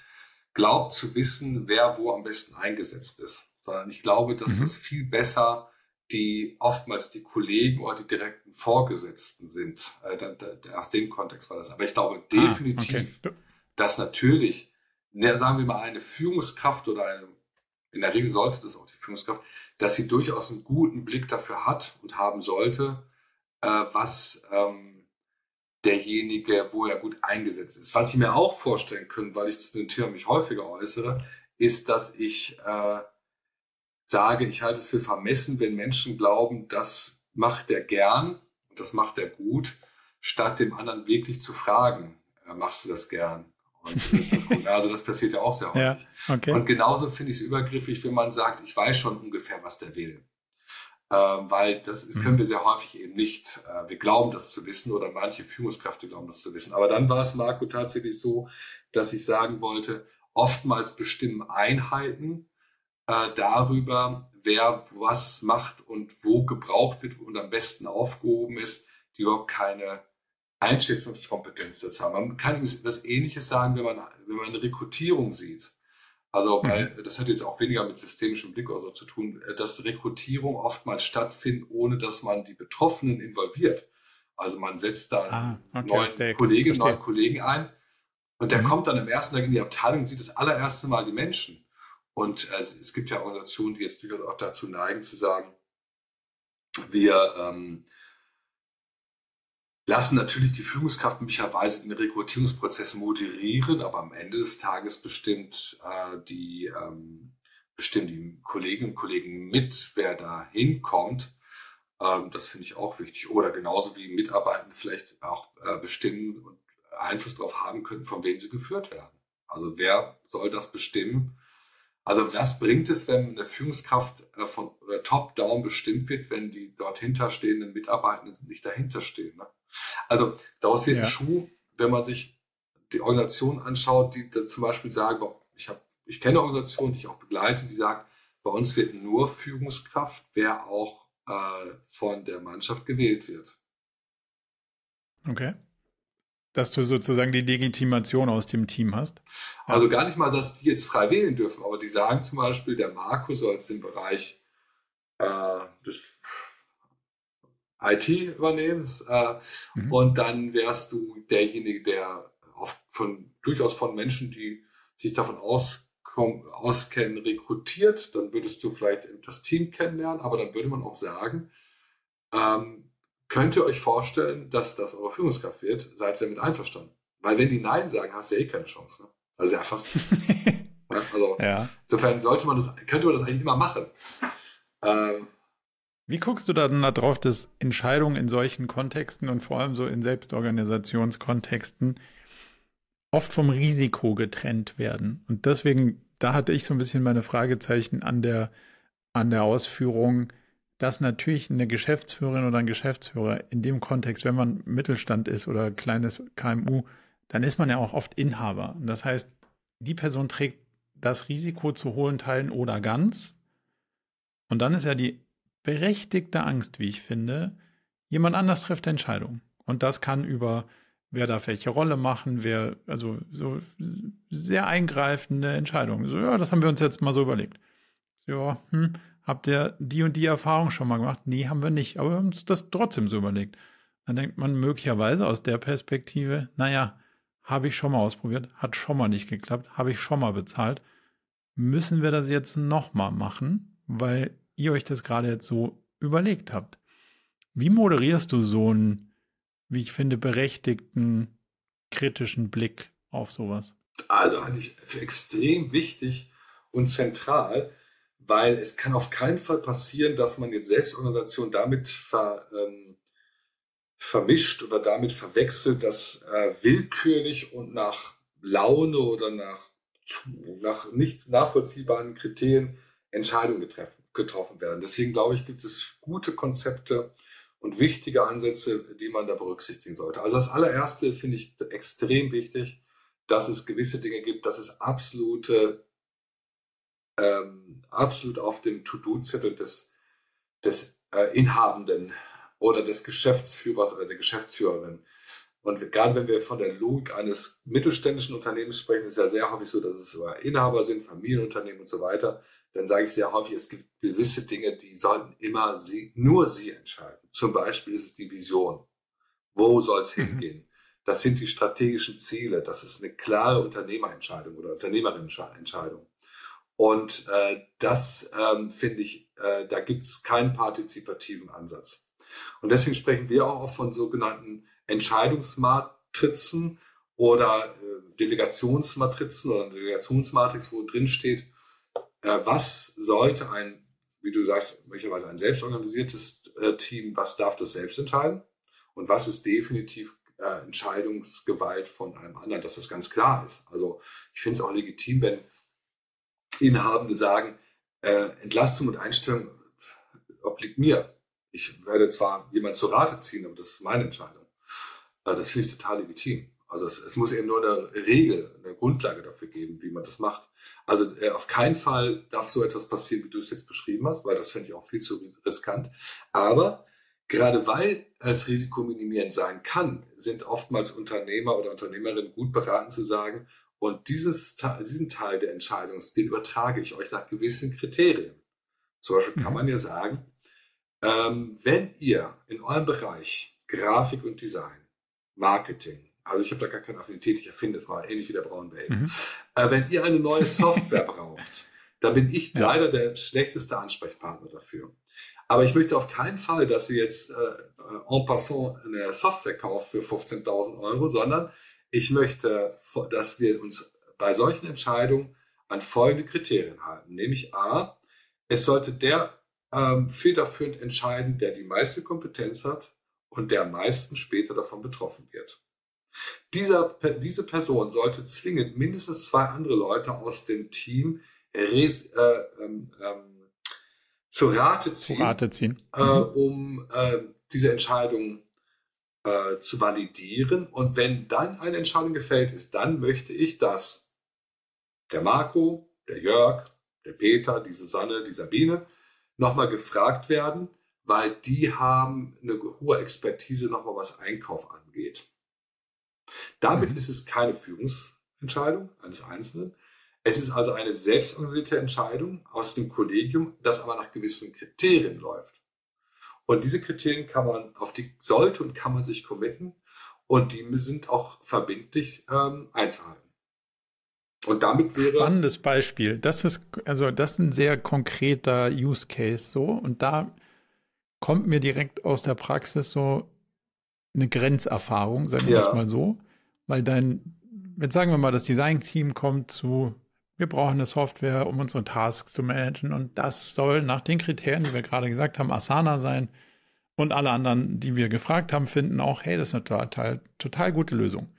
glaubt zu wissen, wer wo am besten eingesetzt ist. Sondern ich glaube, dass mhm. das viel besser die oftmals die Kollegen oder die direkten Vorgesetzten sind. Äh, aus dem Kontext war das. Aber ich glaube definitiv, ah, okay. dass natürlich, ne, sagen wir mal, eine Führungskraft oder eine, in der Regel sollte das auch die Führungskraft, dass sie durchaus einen guten Blick dafür hat und haben sollte, äh, was ähm, derjenige, wo er gut eingesetzt ist. Was ich mir auch vorstellen könnte, weil ich zu den Themen mich häufiger äußere, ist, dass ich äh, sage, ich halte es für vermessen, wenn Menschen glauben, das macht er gern und das macht er gut, statt dem anderen wirklich zu fragen, äh, machst du das gern? Und ist das gut? Also das passiert ja auch sehr häufig. Ja, okay. Und genauso finde ich es übergriffig, wenn man sagt, ich weiß schon ungefähr, was der will. Ähm, weil das mhm. können wir sehr häufig eben nicht. Äh, wir glauben das zu wissen oder manche Führungskräfte glauben das zu wissen. Aber dann war es, Marco, tatsächlich so, dass ich sagen wollte, oftmals bestimmen Einheiten äh, darüber, wer was macht und wo gebraucht wird und am besten aufgehoben ist, die überhaupt keine Einschätzungskompetenz dazu haben. Man kann das Ähnliches sagen, wenn man, wenn man eine Rekrutierung sieht. Also, weil, mhm. das hat jetzt auch weniger mit systemischem Blick oder so zu tun, äh, dass Rekrutierung oftmals stattfindet, ohne dass man die Betroffenen involviert. Also man setzt da ah, okay, neuen Kollegen, neuen Kollegen ein und der mhm. kommt dann am ersten Tag in die Abteilung und sieht das allererste Mal die Menschen. Und äh, es gibt ja Organisationen, die jetzt durchaus auch dazu neigen zu sagen, wir ähm, lassen natürlich die Führungskraft möglicherweise den Rekrutierungsprozess moderieren, aber am Ende des Tages bestimmt äh, die ähm, bestimmen die Kolleginnen und Kollegen mit, wer da hinkommt. Ähm, das finde ich auch wichtig. Oder genauso wie Mitarbeitende vielleicht auch äh, bestimmen und Einfluss darauf haben können, von wem sie geführt werden. Also wer soll das bestimmen? Also was bringt es, wenn eine Führungskraft äh, von äh, top-down bestimmt wird, wenn die dort hinterstehenden Mitarbeitenden nicht dahinter stehen? Ne? Also daraus wird ja. ein Schuh, wenn man sich die Organisation anschaut, die zum Beispiel sagen, ich, hab, ich kenne Organisationen, die ich auch begleite, die sagen, bei uns wird nur Führungskraft, wer auch äh, von der Mannschaft gewählt wird. Okay. Dass du sozusagen die Legitimation aus dem Team hast? Also gar nicht mal, dass die jetzt frei wählen dürfen, aber die sagen zum Beispiel, der Marco soll jetzt den Bereich äh, des IT übernehmen äh, mhm. und dann wärst du derjenige, der oft von, durchaus von Menschen, die sich davon auskommen, auskennen, rekrutiert. Dann würdest du vielleicht das Team kennenlernen, aber dann würde man auch sagen, ähm, Könnt ihr euch vorstellen, dass das eure Führungskraft wird? Seid ihr damit einverstanden? Weil wenn die Nein sagen, hast du ja eh keine Chance. Ne? Also ja fast. *laughs* Also ja. insofern sollte man das, könnte man das eigentlich immer machen. Ähm, Wie guckst du dann darauf, dass Entscheidungen in solchen Kontexten und vor allem so in Selbstorganisationskontexten oft vom Risiko getrennt werden? Und deswegen, da hatte ich so ein bisschen meine Fragezeichen an der, an der Ausführung, dass natürlich eine Geschäftsführerin oder ein Geschäftsführer in dem Kontext, wenn man Mittelstand ist oder kleines KMU, dann ist man ja auch oft Inhaber. Und das heißt, die Person trägt das Risiko zu hohen Teilen oder ganz. Und dann ist ja die berechtigte Angst, wie ich finde, jemand anders trifft Entscheidungen. Und das kann über, wer darf welche Rolle machen, wer, also so sehr eingreifende Entscheidungen. So, ja, das haben wir uns jetzt mal so überlegt. Ja, hm, habt ihr die und die Erfahrung schon mal gemacht? Nee, haben wir nicht, aber wir haben uns das trotzdem so überlegt. Dann denkt man möglicherweise aus der Perspektive, naja, habe ich schon mal ausprobiert, hat schon mal nicht geklappt, habe ich schon mal bezahlt. Müssen wir das jetzt nochmal machen, weil ihr euch das gerade jetzt so überlegt habt? Wie moderierst du so einen, wie ich finde, berechtigten, kritischen Blick auf sowas? Also halte ich für extrem wichtig und zentral, weil es kann auf keinen Fall passieren, dass man jetzt Selbstorganisation damit ver, ähm, vermischt oder damit verwechselt, dass äh, willkürlich und nach Laune oder nach, nach nicht nachvollziehbaren Kriterien Entscheidungen getreffen, getroffen werden. Deswegen glaube ich, gibt es gute Konzepte und wichtige Ansätze, die man da berücksichtigen sollte. Also das allererste finde ich extrem wichtig, dass es gewisse Dinge gibt, dass es absolute ähm, absolut auf dem To-Do-Zettel des, des äh, Inhabenden oder des Geschäftsführers oder der Geschäftsführerin. Und gerade wenn wir von der Logik eines mittelständischen Unternehmens sprechen, ist es ja sehr häufig so, dass es Inhaber sind, Familienunternehmen und so weiter. Dann sage ich sehr häufig, es gibt gewisse Dinge, die sollten immer sie, nur sie entscheiden. Zum Beispiel ist es die Vision. Wo soll es mhm. hingehen? Das sind die strategischen Ziele. Das ist eine klare Unternehmerentscheidung oder Unternehmerinnenentscheidung. Und äh, das ähm, finde ich, äh, da gibt es keinen partizipativen Ansatz. Und deswegen sprechen wir auch von sogenannten Entscheidungsmatrizen oder äh, Delegationsmatrizen oder Delegationsmatrix, wo drin steht, äh, was sollte ein, wie du sagst, möglicherweise ein selbstorganisiertes äh, Team, was darf das selbst entscheiden und was ist definitiv äh, Entscheidungsgewalt von einem anderen, dass das ganz klar ist. Also ich finde es auch legitim, wenn Inhabende sagen, äh, Entlastung und Einstellung obliegt mir. Ich werde zwar jemand zur Rate ziehen, aber das ist meine Entscheidung. Äh, das finde ich total legitim. Also es, es, muss eben nur eine Regel, eine Grundlage dafür geben, wie man das macht. Also äh, auf keinen Fall darf so etwas passieren, wie du es jetzt beschrieben hast, weil das finde ich auch viel zu riskant. Aber gerade weil es risikominimierend sein kann, sind oftmals Unternehmer oder Unternehmerinnen gut beraten zu sagen, und dieses, diesen Teil der Entscheidung, den übertrage ich euch nach gewissen Kriterien. Zum Beispiel kann mhm. man ja sagen, ähm, wenn ihr in eurem Bereich Grafik und Design, Marketing, also ich habe da gar keine Affinität, ich erfinde es mal, ähnlich wie der Braunbell, mhm. äh, wenn ihr eine neue Software *laughs* braucht, dann bin ich ja. leider der schlechteste Ansprechpartner dafür. Aber ich möchte auf keinen Fall, dass ihr jetzt äh, en passant eine Software kauft für 15.000 Euro, sondern ich möchte, dass wir uns bei solchen Entscheidungen an folgende Kriterien halten. Nämlich A, es sollte der ähm, federführend entscheiden, der die meiste Kompetenz hat und der am meisten später davon betroffen wird. Dieser, diese Person sollte zwingend mindestens zwei andere Leute aus dem Team res, äh, ähm, ähm, zur Rate ziehen, Rate ziehen. Äh, mhm. Äh, um äh, diese Entscheidung äh, zu validieren. Und wenn dann eine Entscheidung gefällt ist, dann möchte ich, dass der Marco, der Jörg, der Peter, die Susanne, die Sabine nochmal gefragt werden, weil die haben eine hohe Expertise nochmal, was Einkauf angeht. Damit mhm. ist es keine Führungsentscheidung eines Einzelnen. Es ist also eine selbstorganisierte Entscheidung aus dem Kollegium, das aber nach gewissen Kriterien läuft. Und diese Kriterien kann man, auf die sollte und kann man sich committen und die sind auch verbindlich ähm, einzuhalten. Und damit wäre. Spannendes Beispiel. Das ist, also, das ist ein sehr konkreter Use Case so. Und da kommt mir direkt aus der Praxis so eine Grenzerfahrung, sagen wir ja. es mal so. Weil dein, jetzt sagen wir mal, das Design-Team kommt zu wir brauchen eine Software, um unsere Tasks zu managen und das soll nach den Kriterien, die wir gerade gesagt haben, Asana sein und alle anderen, die wir gefragt haben, finden auch, hey, das ist eine total, total gute Lösung.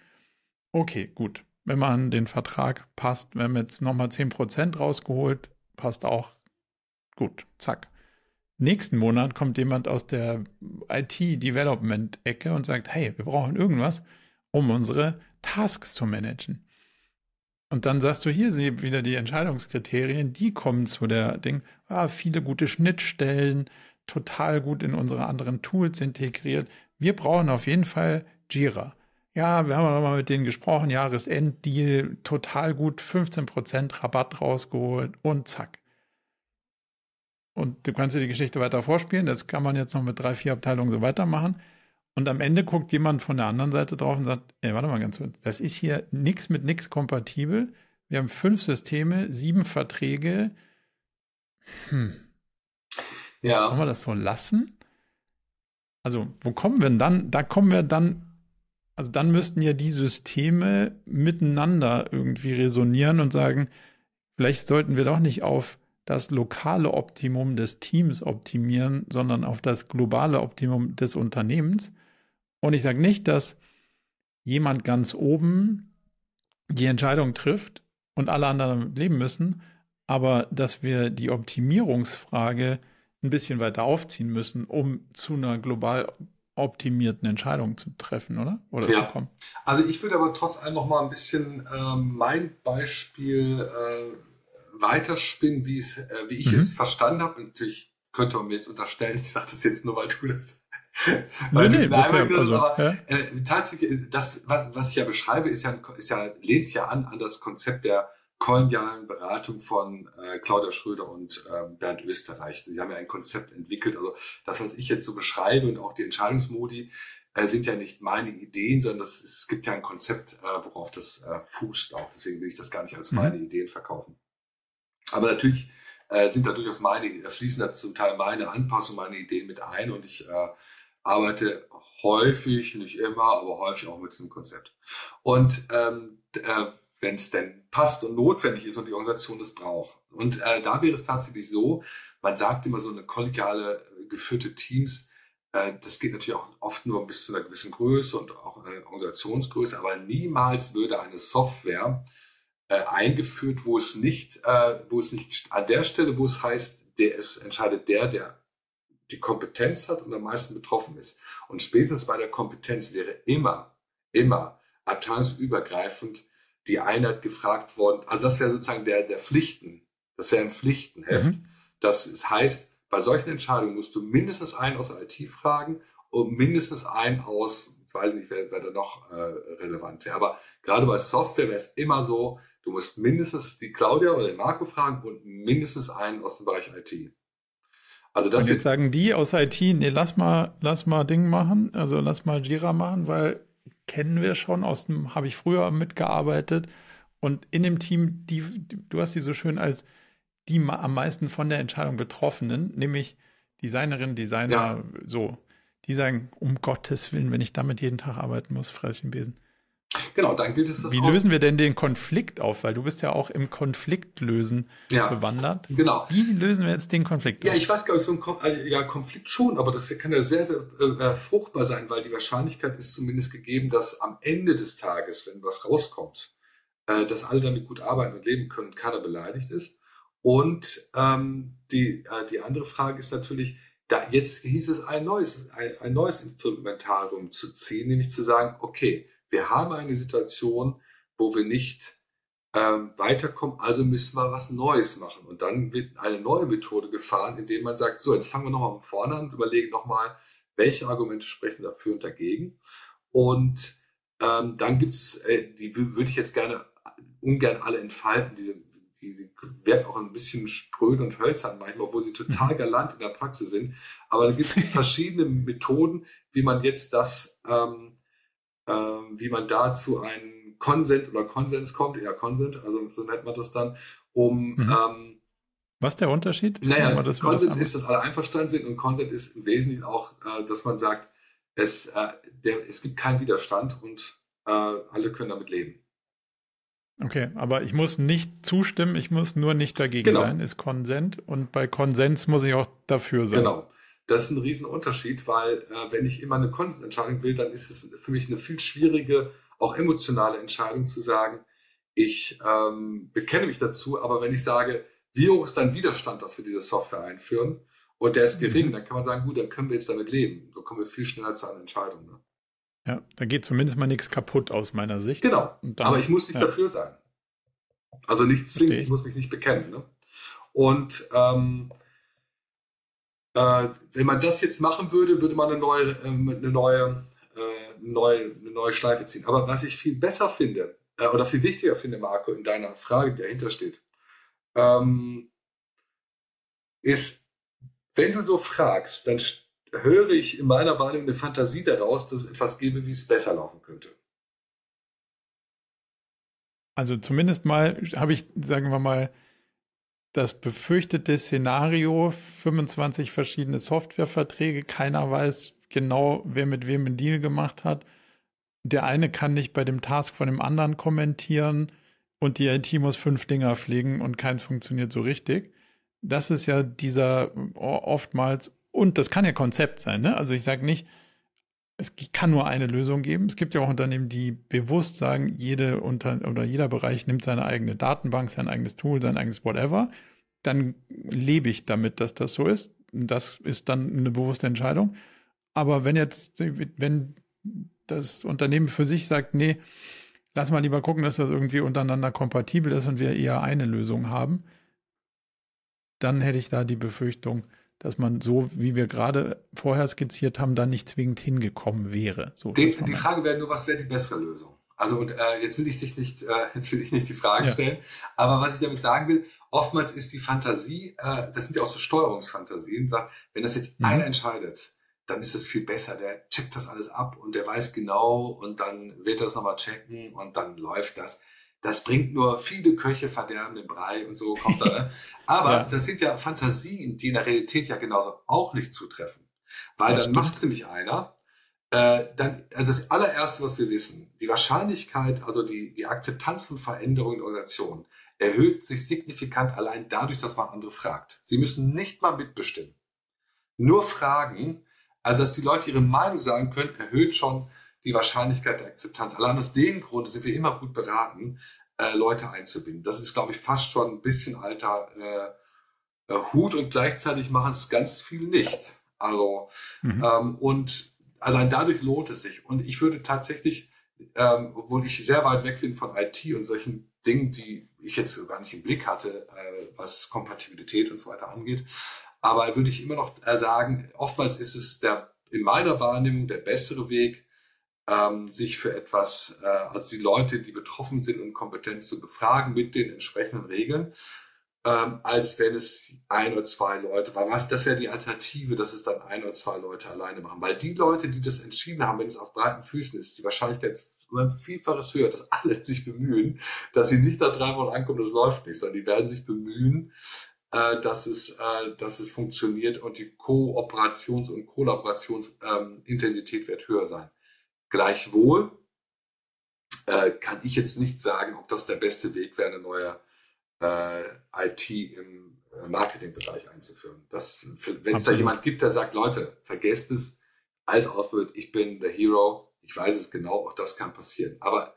Okay, gut. Wenn man den Vertrag passt, wir haben jetzt nochmal 10% rausgeholt, passt auch gut, zack. Nächsten Monat kommt jemand aus der IT-Development-Ecke und sagt, hey, wir brauchen irgendwas, um unsere Tasks zu managen. Und dann sagst du hier wieder die Entscheidungskriterien, die kommen zu der Ding, ah, viele gute Schnittstellen, total gut in unsere anderen Tools integriert. Wir brauchen auf jeden Fall Jira. Ja, wir haben nochmal mit denen gesprochen, Jahresenddeal, total gut, 15% Rabatt rausgeholt und zack. Und du kannst dir die Geschichte weiter vorspielen. Das kann man jetzt noch mit drei, vier Abteilungen so weitermachen. Und am Ende guckt jemand von der anderen Seite drauf und sagt, ey, warte mal ganz kurz, das ist hier nichts mit nichts kompatibel. Wir haben fünf Systeme, sieben Verträge. Hm. Ja. Sollen wir das so lassen? Also, wo kommen wir denn dann? Da kommen wir dann, also dann müssten ja die Systeme miteinander irgendwie resonieren und sagen, vielleicht sollten wir doch nicht auf das lokale Optimum des Teams optimieren, sondern auf das globale Optimum des Unternehmens. Und ich sage nicht, dass jemand ganz oben die Entscheidung trifft und alle anderen leben müssen, aber dass wir die Optimierungsfrage ein bisschen weiter aufziehen müssen, um zu einer global optimierten Entscheidung zu treffen, oder? Oder ja. zu kommen. Also ich würde aber trotz allem noch mal ein bisschen äh, mein Beispiel äh, weiterspinnen, wie, es, äh, wie ich mhm. es verstanden habe. Und natürlich könnte man mir jetzt unterstellen, ich sage das jetzt nur, weil du das weil nee, nee, ja, also, aber ja. äh, tatsächlich, das, was, was ich ja beschreibe, ist ja, ist ja, lehnt sich ja an an das Konzept der kolonialen Beratung von äh, Claudia Schröder und äh, Bernd Österreich. Sie haben ja ein Konzept entwickelt. Also das, was ich jetzt so beschreibe und auch die Entscheidungsmodi, äh, sind ja nicht meine Ideen, sondern das, es gibt ja ein Konzept, äh, worauf das äh, fußt auch. Deswegen will ich das gar nicht als mhm. meine Ideen verkaufen. Aber natürlich äh, sind da durchaus meine, äh, fließen da zum Teil meine Anpassungen, meine Ideen mit ein und ich äh, arbeite häufig, nicht immer, aber häufig auch mit diesem Konzept. Und ähm, äh, wenn es denn passt und notwendig ist und die Organisation das braucht. Und äh, da wäre es tatsächlich so, man sagt immer so eine kollegiale äh, geführte Teams, äh, das geht natürlich auch oft nur bis zu einer gewissen Größe und auch eine Organisationsgröße, aber niemals würde eine Software äh, eingeführt, wo es nicht, äh, wo es nicht an der Stelle, wo es heißt, der es entscheidet der, der die Kompetenz hat und am meisten betroffen ist. Und spätestens bei der Kompetenz wäre immer, immer abteilungsübergreifend die Einheit gefragt worden. Also das wäre sozusagen der, der Pflichten. Das wäre ein Pflichtenheft. Mhm. Das heißt, bei solchen Entscheidungen musst du mindestens einen aus der IT fragen und mindestens einen aus, ich weiß nicht, wer, wer da noch äh, relevant wäre. Aber gerade bei Software wäre es immer so, Du musst mindestens die Claudia oder den Marco fragen und mindestens einen aus dem Bereich IT. Also das und jetzt sagen die aus IT, nee, lass mal, lass mal Ding machen, also lass mal Jira machen, weil kennen wir schon aus dem, habe ich früher mitgearbeitet und in dem Team, die, du hast die so schön als die am meisten von der Entscheidung Betroffenen, nämlich Designerinnen, Designer, ja. so, die sagen, um Gottes Willen, wenn ich damit jeden Tag arbeiten muss, fress ich einen Besen. Genau, dann gilt es das Wie auch. lösen wir denn den Konflikt auf? Weil du bist ja auch im Konfliktlösen ja, bewandert. Genau. Wie lösen wir jetzt den Konflikt ja, auf? Ja, ich weiß gar nicht, so ein Kon also, ja, Konflikt schon, aber das kann ja sehr, sehr äh, fruchtbar sein, weil die Wahrscheinlichkeit ist zumindest gegeben, dass am Ende des Tages, wenn was rauskommt, äh, dass alle damit gut arbeiten und leben können, keiner beleidigt ist. Und ähm, die, äh, die andere Frage ist natürlich, da jetzt hieß es ein neues, ein, ein neues Instrumentarium zu ziehen, nämlich zu sagen, okay, wir haben eine Situation, wo wir nicht ähm, weiterkommen, also müssen wir was Neues machen. Und dann wird eine neue Methode gefahren, indem man sagt, so, jetzt fangen wir nochmal von vorne an und überlegen nochmal, welche Argumente sprechen dafür und dagegen. Und ähm, dann gibt's, äh, die würde ich jetzt gerne ungern alle entfalten, diese, die werden auch ein bisschen spröd und hölzern manchmal, obwohl sie total mhm. galant in der Praxis sind. Aber da gibt es verschiedene Methoden, wie man jetzt das ähm, wie man da zu einem Konsent oder Konsens kommt, eher Konsent, also so nennt man das dann, um mhm. ähm, was ist der Unterschied? Naja, das Konsens ist, dass alle einverstanden sind und Konsent ist im Wesentlichen auch, äh, dass man sagt, es, äh, der, es gibt keinen Widerstand und äh, alle können damit leben. Okay, aber ich muss nicht zustimmen, ich muss nur nicht dagegen genau. sein, ist Konsent. Und bei Konsens muss ich auch dafür sein. Genau. Das ist ein Riesenunterschied, weil äh, wenn ich immer eine Konsensentscheidung will, dann ist es für mich eine viel schwierige, auch emotionale Entscheidung zu sagen, ich ähm, bekenne mich dazu, aber wenn ich sage, wie hoch ist dein Widerstand, dass wir diese Software einführen und der ist gering, mhm. dann kann man sagen, gut, dann können wir jetzt damit leben. So kommen wir viel schneller zu einer Entscheidung. Ne? Ja, da geht zumindest mal nichts kaputt aus meiner Sicht. Genau. Dann, aber ich muss nicht ja. dafür sein. Also nicht zwingend, ich muss mich nicht bekennen. Ne? Und ähm, äh, wenn man das jetzt machen würde, würde man eine neue, äh, eine neue, äh, neue, eine neue Schleife ziehen. Aber was ich viel besser finde, äh, oder viel wichtiger finde, Marco, in deiner Frage, die dahinter steht, ähm, ist, wenn du so fragst, dann höre ich in meiner Wahrnehmung eine Fantasie daraus, dass es etwas gäbe, wie es besser laufen könnte. Also zumindest mal habe ich, sagen wir mal, das befürchtete Szenario, 25 verschiedene Softwareverträge, keiner weiß genau, wer mit wem einen Deal gemacht hat. Der eine kann nicht bei dem Task von dem anderen kommentieren und die IT muss fünf Dinger pflegen und keins funktioniert so richtig. Das ist ja dieser oftmals, und das kann ja Konzept sein, ne? Also ich sage nicht, es kann nur eine Lösung geben. Es gibt ja auch Unternehmen, die bewusst sagen, jede Unter oder jeder Bereich nimmt seine eigene Datenbank, sein eigenes Tool, sein eigenes whatever. Dann lebe ich damit, dass das so ist. Das ist dann eine bewusste Entscheidung. Aber wenn jetzt, wenn das Unternehmen für sich sagt, nee, lass mal lieber gucken, dass das irgendwie untereinander kompatibel ist und wir eher eine Lösung haben, dann hätte ich da die Befürchtung, dass man so, wie wir gerade vorher skizziert haben, dann nicht zwingend hingekommen wäre. So, die, die Frage wäre nur, was wäre die bessere Lösung? Also und äh, jetzt will ich dich nicht, äh, *laughs* jetzt will ich nicht die Frage ja. stellen, aber was ich damit sagen will, oftmals ist die Fantasie, äh, das sind ja auch so Steuerungsfantasien, sagt, wenn das jetzt mhm. einer entscheidet, dann ist es viel besser. Der checkt das alles ab und der weiß genau und dann wird er das nochmal checken und dann läuft das das bringt nur viele Köche verderben den Brei und so kommt da. Ne? *laughs* Aber ja. das sind ja Fantasien, die in der Realität ja genauso auch nicht zutreffen. Weil das dann macht es nämlich einer. Äh, dann, also das allererste, was wir wissen, die Wahrscheinlichkeit, also die, die Akzeptanz von Veränderungen in der Organisation erhöht sich signifikant allein dadurch, dass man andere fragt. Sie müssen nicht mal mitbestimmen. Nur fragen, also dass die Leute ihre Meinung sagen können, erhöht schon die Wahrscheinlichkeit der Akzeptanz. Allein aus dem Grund sind wir immer gut beraten, äh, Leute einzubinden. Das ist, glaube ich, fast schon ein bisschen alter äh, äh, Hut und gleichzeitig machen es ganz viel nicht. Also, mhm. ähm, und allein dadurch lohnt es sich. Und ich würde tatsächlich, ähm, obwohl ich sehr weit weg bin von IT und solchen Dingen, die ich jetzt gar nicht im Blick hatte, äh, was Kompatibilität und so weiter angeht, aber würde ich immer noch äh, sagen, oftmals ist es der in meiner Wahrnehmung der bessere Weg, ähm, sich für etwas, äh, also die Leute, die betroffen sind und Kompetenz zu befragen mit den entsprechenden Regeln, ähm, als wenn es ein oder zwei Leute war. Was, das wäre die Alternative, dass es dann ein oder zwei Leute alleine machen. Weil die Leute, die das entschieden haben, wenn es auf breiten Füßen ist, die Wahrscheinlichkeit ein Vielfaches höher, dass alle *laughs* sich bemühen, dass sie nicht da drei Wochen ankommen, das läuft nicht, sondern die werden sich bemühen, äh, dass, es, äh, dass es funktioniert und die Kooperations- und Kollaborationsintensität ähm, wird höher sein. Gleichwohl äh, kann ich jetzt nicht sagen, ob das der beste Weg wäre, eine neue äh, IT im äh, Marketingbereich einzuführen. Wenn es da jemand gibt, der sagt, Leute, vergesst es, alles ausprobiert, ich bin der Hero, ich weiß es genau, auch das kann passieren. Aber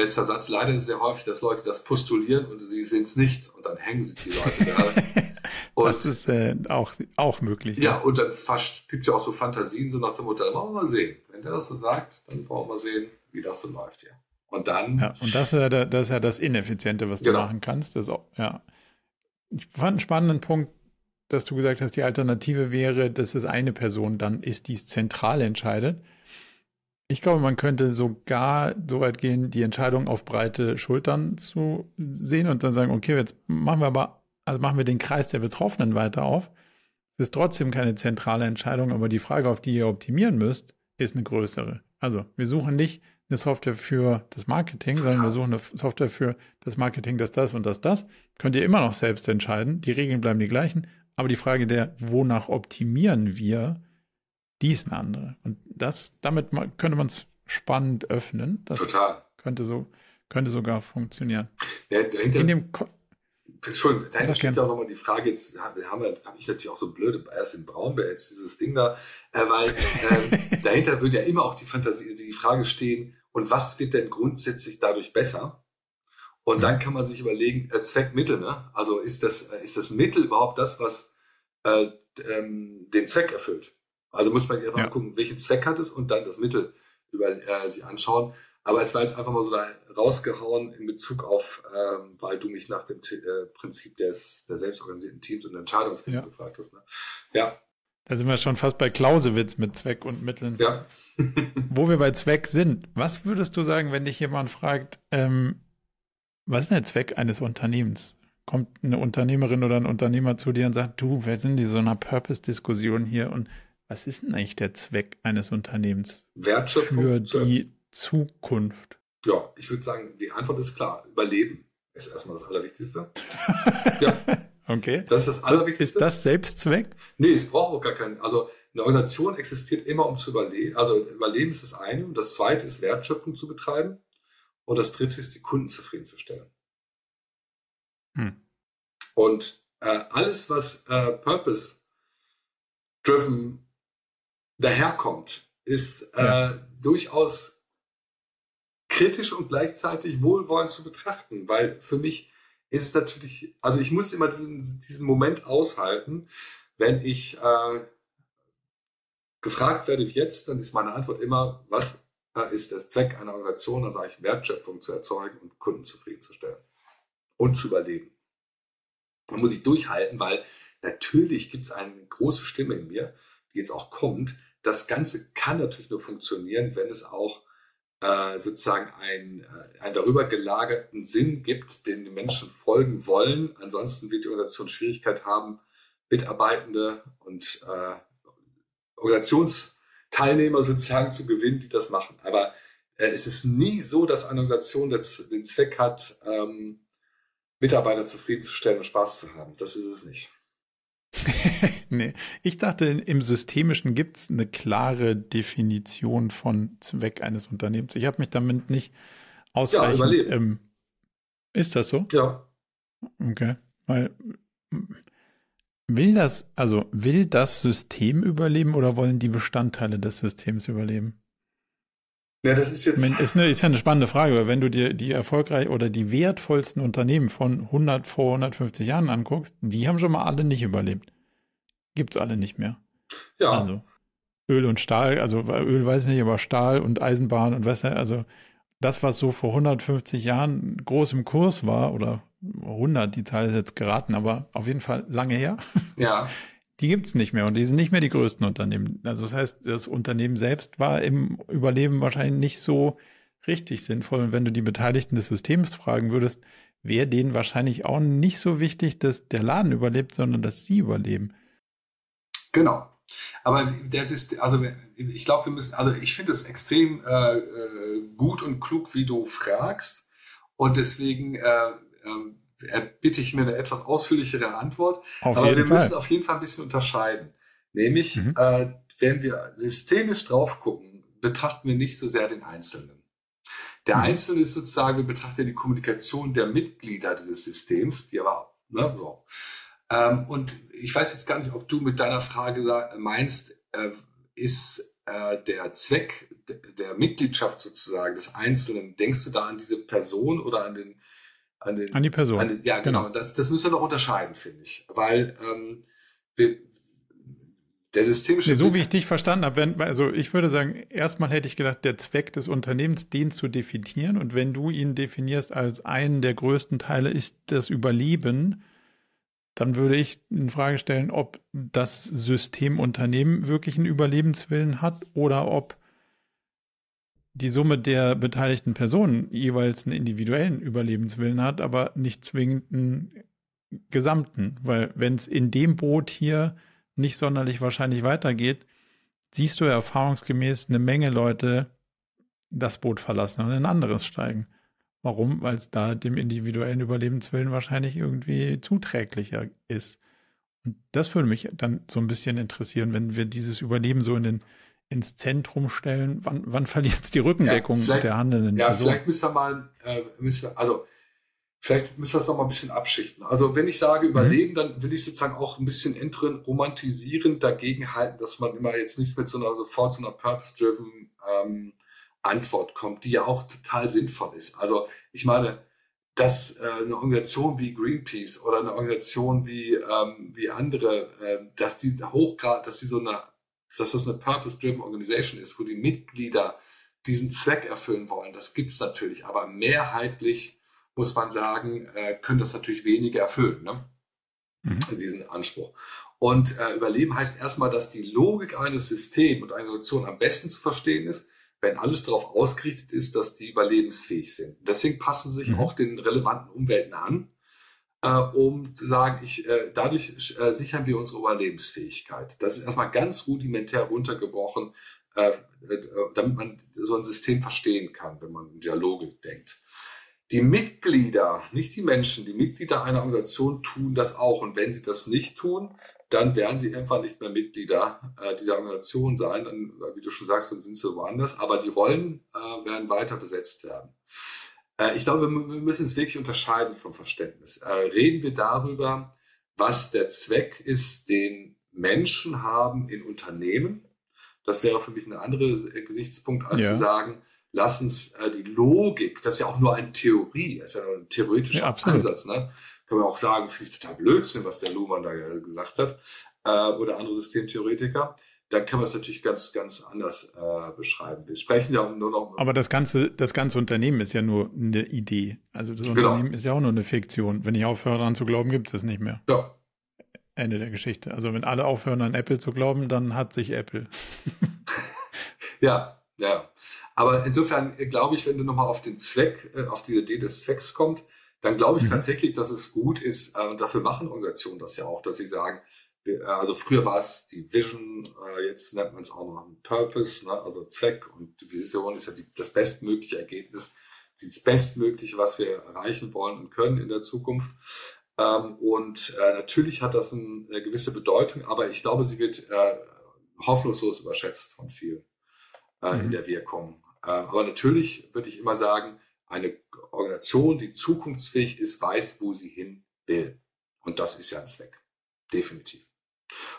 letzter Satz, leider ist es sehr häufig, dass Leute das postulieren und sie sind es nicht und dann hängen sich die Leute da. *laughs* Das ist äh, auch, auch möglich. Ja, und dann gibt es ja auch so Fantasien, so nach dem Motto, dann wollen wir mal sehen. Wenn der das so sagt, dann wollen wir mal sehen, wie das so läuft hier. Und dann. Ja, und das ist ja, das, ist ja das Ineffiziente, was du genau. machen kannst. Das auch, ja. Ich fand einen spannenden Punkt, dass du gesagt hast, die Alternative wäre, dass es eine Person dann ist, die es zentral entscheidet. Ich glaube, man könnte sogar so weit gehen, die Entscheidung auf breite Schultern zu sehen und dann sagen, okay, jetzt machen wir aber also machen wir den Kreis der Betroffenen weiter auf. Es ist trotzdem keine zentrale Entscheidung, aber die Frage, auf die ihr optimieren müsst, ist eine größere. Also wir suchen nicht eine Software für das Marketing, sondern wir suchen eine Software für das Marketing, das, das und das, das. Könnt ihr immer noch selbst entscheiden. Die Regeln bleiben die gleichen. Aber die Frage der, wonach optimieren wir, die ist eine andere. Und das, damit könnte man es spannend öffnen. Das Total. Könnte so, könnte sogar funktionieren. Ja, dahinter, In dem Ko Entschuldigung, dahinter steht ja auch nochmal die Frage, jetzt habe ich natürlich auch so blöde, erst in Braunbär, jetzt dieses Ding da, äh, weil äh, *laughs* dahinter würde ja immer auch die Fantasie, die Frage stehen, und was wird denn grundsätzlich dadurch besser? Und mhm. dann kann man sich überlegen, äh, Zweck, Mittel, ne? Also ist das, äh, ist das Mittel überhaupt das, was äh, ähm, den Zweck erfüllt? Also muss man sich einfach ja. mal gucken, welchen Zweck hat es und dann das Mittel über äh, sie anschauen. Aber es war jetzt einfach mal so da rausgehauen in Bezug auf, ähm, weil du mich nach dem äh, Prinzip des, der selbstorganisierten Teams und Entscheidungsfindung ja. gefragt hast. Ne? Ja. Da sind wir schon fast bei Clausewitz mit Zweck und Mitteln. Ja. *laughs* *laughs* Wo wir bei Zweck sind, was würdest du sagen, wenn dich jemand fragt, ähm, was ist der Zweck eines Unternehmens? Kommt eine Unternehmerin oder ein Unternehmer zu dir und sagt, du, wir sind in so einer Purpose-Diskussion hier und was ist denn eigentlich der Zweck eines Unternehmens Wertschöpfung für die Zukunft? Ja, ich würde sagen, die Antwort ist klar. Überleben ist erstmal das Allerwichtigste. *laughs* ja. Okay. Das ist das Allerwichtigste. Ist das Selbstzweck? Nee, es braucht auch gar keinen. Also eine Organisation existiert immer, um zu überleben. Also Überleben ist das eine. Und das zweite ist Wertschöpfung zu betreiben. Und das dritte ist, die Kunden zufriedenzustellen. Hm. Und äh, alles, was äh, Purpose-driven daherkommt, ist äh, ja. durchaus kritisch und gleichzeitig wohlwollend zu betrachten, weil für mich ist es natürlich, also ich muss immer diesen, diesen Moment aushalten, wenn ich äh, gefragt werde wie jetzt, dann ist meine Antwort immer, was äh, ist der Zweck einer Organisation, dann sage ich, Wertschöpfung zu erzeugen und Kunden zufriedenzustellen und zu überleben. Man muss sich durchhalten, weil natürlich gibt es eine große Stimme in mir, die jetzt auch kommt. Das Ganze kann natürlich nur funktionieren, wenn es auch äh, sozusagen ein, äh, einen darüber gelagerten Sinn gibt, den die Menschen folgen wollen. Ansonsten wird die Organisation Schwierigkeit haben, Mitarbeitende und äh, Organisationsteilnehmer sozusagen zu gewinnen, die das machen. Aber äh, es ist nie so, dass eine Organisation das, den Zweck hat, ähm, Mitarbeiter zufriedenzustellen und Spaß zu haben. Das ist es nicht. *laughs* nee, ich dachte, im Systemischen gibt es eine klare Definition von Zweck eines Unternehmens. Ich habe mich damit nicht ausreichend. Ja, ähm, ist das so? Ja. Okay. Weil will das, also will das System überleben oder wollen die Bestandteile des Systems überleben? Ja, das ist jetzt. Ist, eine, ist ja eine spannende Frage, weil wenn du dir die erfolgreich oder die wertvollsten Unternehmen von 100 vor 150 Jahren anguckst, die haben schon mal alle nicht überlebt. Gibt's alle nicht mehr. Ja. Also Öl und Stahl, also Öl weiß ich nicht, aber Stahl und Eisenbahn und was, also das, was so vor 150 Jahren groß im Kurs war oder 100, die Zahl ist jetzt geraten, aber auf jeden Fall lange her. Ja. *laughs* die gibt es nicht mehr und die sind nicht mehr die größten Unternehmen. Also das heißt, das Unternehmen selbst war im Überleben wahrscheinlich nicht so richtig sinnvoll. Und wenn du die Beteiligten des Systems fragen würdest, wäre denen wahrscheinlich auch nicht so wichtig, dass der Laden überlebt, sondern dass sie überleben. Genau. Aber das ist, also ich glaube, wir müssen, also ich finde es extrem äh, äh, gut und klug, wie du fragst. Und deswegen äh, äh, bitte ich mir eine etwas ausführlichere Antwort. Auf Aber wir Fall. müssen auf jeden Fall ein bisschen unterscheiden. Nämlich, mhm. äh, wenn wir systemisch drauf gucken, betrachten wir nicht so sehr den Einzelnen. Der mhm. Einzelne ist sozusagen, wir betrachten die Kommunikation der Mitglieder dieses Systems, die aber, ne, so. Ähm, und ich weiß jetzt gar nicht, ob du mit deiner Frage meinst, äh, ist äh, der Zweck der Mitgliedschaft sozusagen des Einzelnen, denkst du da an diese Person oder an den an, den, an die Person. An den, ja, genau. genau. Das, das müssen wir noch unterscheiden, finde ich. Weil ähm, wir, der systemische. Nee, so wie ich dich verstanden habe, wenn, also ich würde sagen, erstmal hätte ich gedacht, der Zweck des Unternehmens, den zu definieren. Und wenn du ihn definierst als einen der größten Teile, ist das Überleben, dann würde ich in Frage stellen, ob das Systemunternehmen wirklich einen Überlebenswillen hat oder ob die Summe der beteiligten Personen jeweils einen individuellen Überlebenswillen hat, aber nicht zwingend einen gesamten. Weil wenn es in dem Boot hier nicht sonderlich wahrscheinlich weitergeht, siehst du ja erfahrungsgemäß eine Menge Leute das Boot verlassen und in ein anderes steigen. Warum? Weil es da dem individuellen Überlebenswillen wahrscheinlich irgendwie zuträglicher ist. Und das würde mich dann so ein bisschen interessieren, wenn wir dieses Überleben so in den ins Zentrum stellen? Wann, wann verliert es die Rückendeckung ja, der handelnden Ja, Person? vielleicht müssen wir mal, äh, müssen wir, also vielleicht müssen wir es noch mal ein bisschen abschichten. Also wenn ich sage mhm. überleben, mhm. dann will ich sozusagen auch ein bisschen romantisieren dagegen halten, dass man immer jetzt nicht mit so einer sofort so einer purpose-driven ähm, Antwort kommt, die ja auch total sinnvoll ist. Also ich meine, dass äh, eine Organisation wie Greenpeace oder eine Organisation wie ähm, wie andere, äh, dass die hochgrad, dass die so eine, dass das eine purpose-driven Organisation ist, wo die Mitglieder diesen Zweck erfüllen wollen, das gibt's natürlich, aber mehrheitlich muss man sagen, äh, können das natürlich wenige erfüllen, ne? Mhm. diesen Anspruch. Und äh, Überleben heißt erstmal, dass die Logik eines Systems und einer Organisation am besten zu verstehen ist, wenn alles darauf ausgerichtet ist, dass die überlebensfähig sind. Deswegen passen sie sich mhm. auch den relevanten Umwelten an, äh, um zu sagen, ich, äh, dadurch äh, sichern wir unsere Überlebensfähigkeit. Das ist erstmal ganz rudimentär runtergebrochen, äh, äh, damit man so ein System verstehen kann, wenn man in Logik denkt. Die Mitglieder, nicht die Menschen, die Mitglieder einer Organisation tun das auch. Und wenn sie das nicht tun, dann werden sie einfach nicht mehr Mitglieder äh, dieser Organisation sein. Dann, äh, wie du schon sagst, dann sind sie woanders. Aber die Rollen äh, werden weiter besetzt werden. Äh, ich glaube, wir müssen es wirklich unterscheiden vom Verständnis. Äh, reden wir darüber, was der Zweck ist, den Menschen haben in Unternehmen. Das wäre für mich ein anderer Gesichtspunkt, als ja. zu sagen, lass uns äh, die Logik, das ist ja auch nur eine Theorie, das ist ja nur ein theoretischer ja, Ansatz, ne? Kann man auch sagen, finde ich total Blödsinn, was der Luhmann da gesagt hat, äh, oder andere Systemtheoretiker. Dann kann man es natürlich ganz, ganz anders äh, beschreiben. Wir sprechen ja nur noch. Aber das ganze, das ganze Unternehmen ist ja nur eine Idee. Also das genau. Unternehmen ist ja auch nur eine Fiktion. Wenn ich aufhöre daran zu glauben, gibt es es nicht mehr. Ja. Ende der Geschichte. Also wenn alle aufhören an Apple zu glauben, dann hat sich Apple. *laughs* ja, ja. Aber insofern glaube ich, wenn du nochmal auf den Zweck, äh, auf diese Idee des Zwecks kommt, dann glaube ich mhm. tatsächlich, dass es gut ist, äh, und dafür machen Organisationen das ja auch, dass sie sagen, äh, also früher war es die Vision, äh, jetzt nennt man es auch noch ein Purpose, ne? also Zweck und die Vision ist ja die, das bestmögliche Ergebnis, das Bestmögliche, was wir erreichen wollen und können in der Zukunft. Ähm, und äh, natürlich hat das ein, eine gewisse Bedeutung, aber ich glaube, sie wird äh, hoffnungslos überschätzt von vielen äh, mhm. in der Wirkung. Ähm, aber natürlich würde ich immer sagen, eine Organisation, die zukunftsfähig ist, weiß, wo sie hin will. Und das ist ja ein Zweck. Definitiv.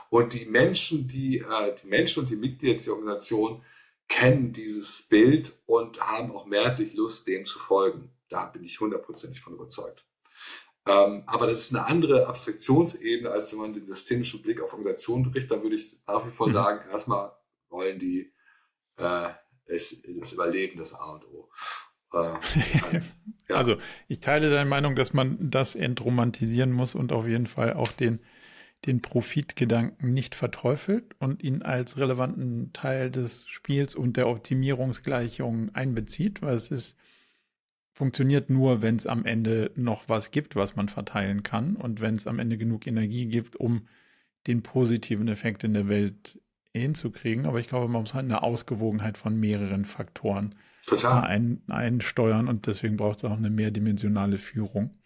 Und die Menschen, die, äh, die Menschen und die Mitglieder dieser Organisation kennen dieses Bild und haben auch mehrheitlich Lust, dem zu folgen. Da bin ich hundertprozentig von überzeugt. Ähm, aber das ist eine andere Abstraktionsebene, als wenn man den systemischen Blick auf Organisationen bricht. Da würde ich nach wie vor mhm. sagen, erstmal wollen die äh, ist das Überleben das A und O. Äh, *laughs* ja. Also ich teile deine Meinung, dass man das entromantisieren muss und auf jeden Fall auch den, den Profitgedanken nicht verteufelt und ihn als relevanten Teil des Spiels und der Optimierungsgleichung einbezieht, weil es ist, funktioniert nur, wenn es am Ende noch was gibt, was man verteilen kann und wenn es am Ende genug Energie gibt, um den positiven Effekt in der Welt hinzukriegen. Aber ich glaube, man muss halt eine Ausgewogenheit von mehreren Faktoren. Ein, einsteuern und deswegen braucht es auch eine mehrdimensionale Führung.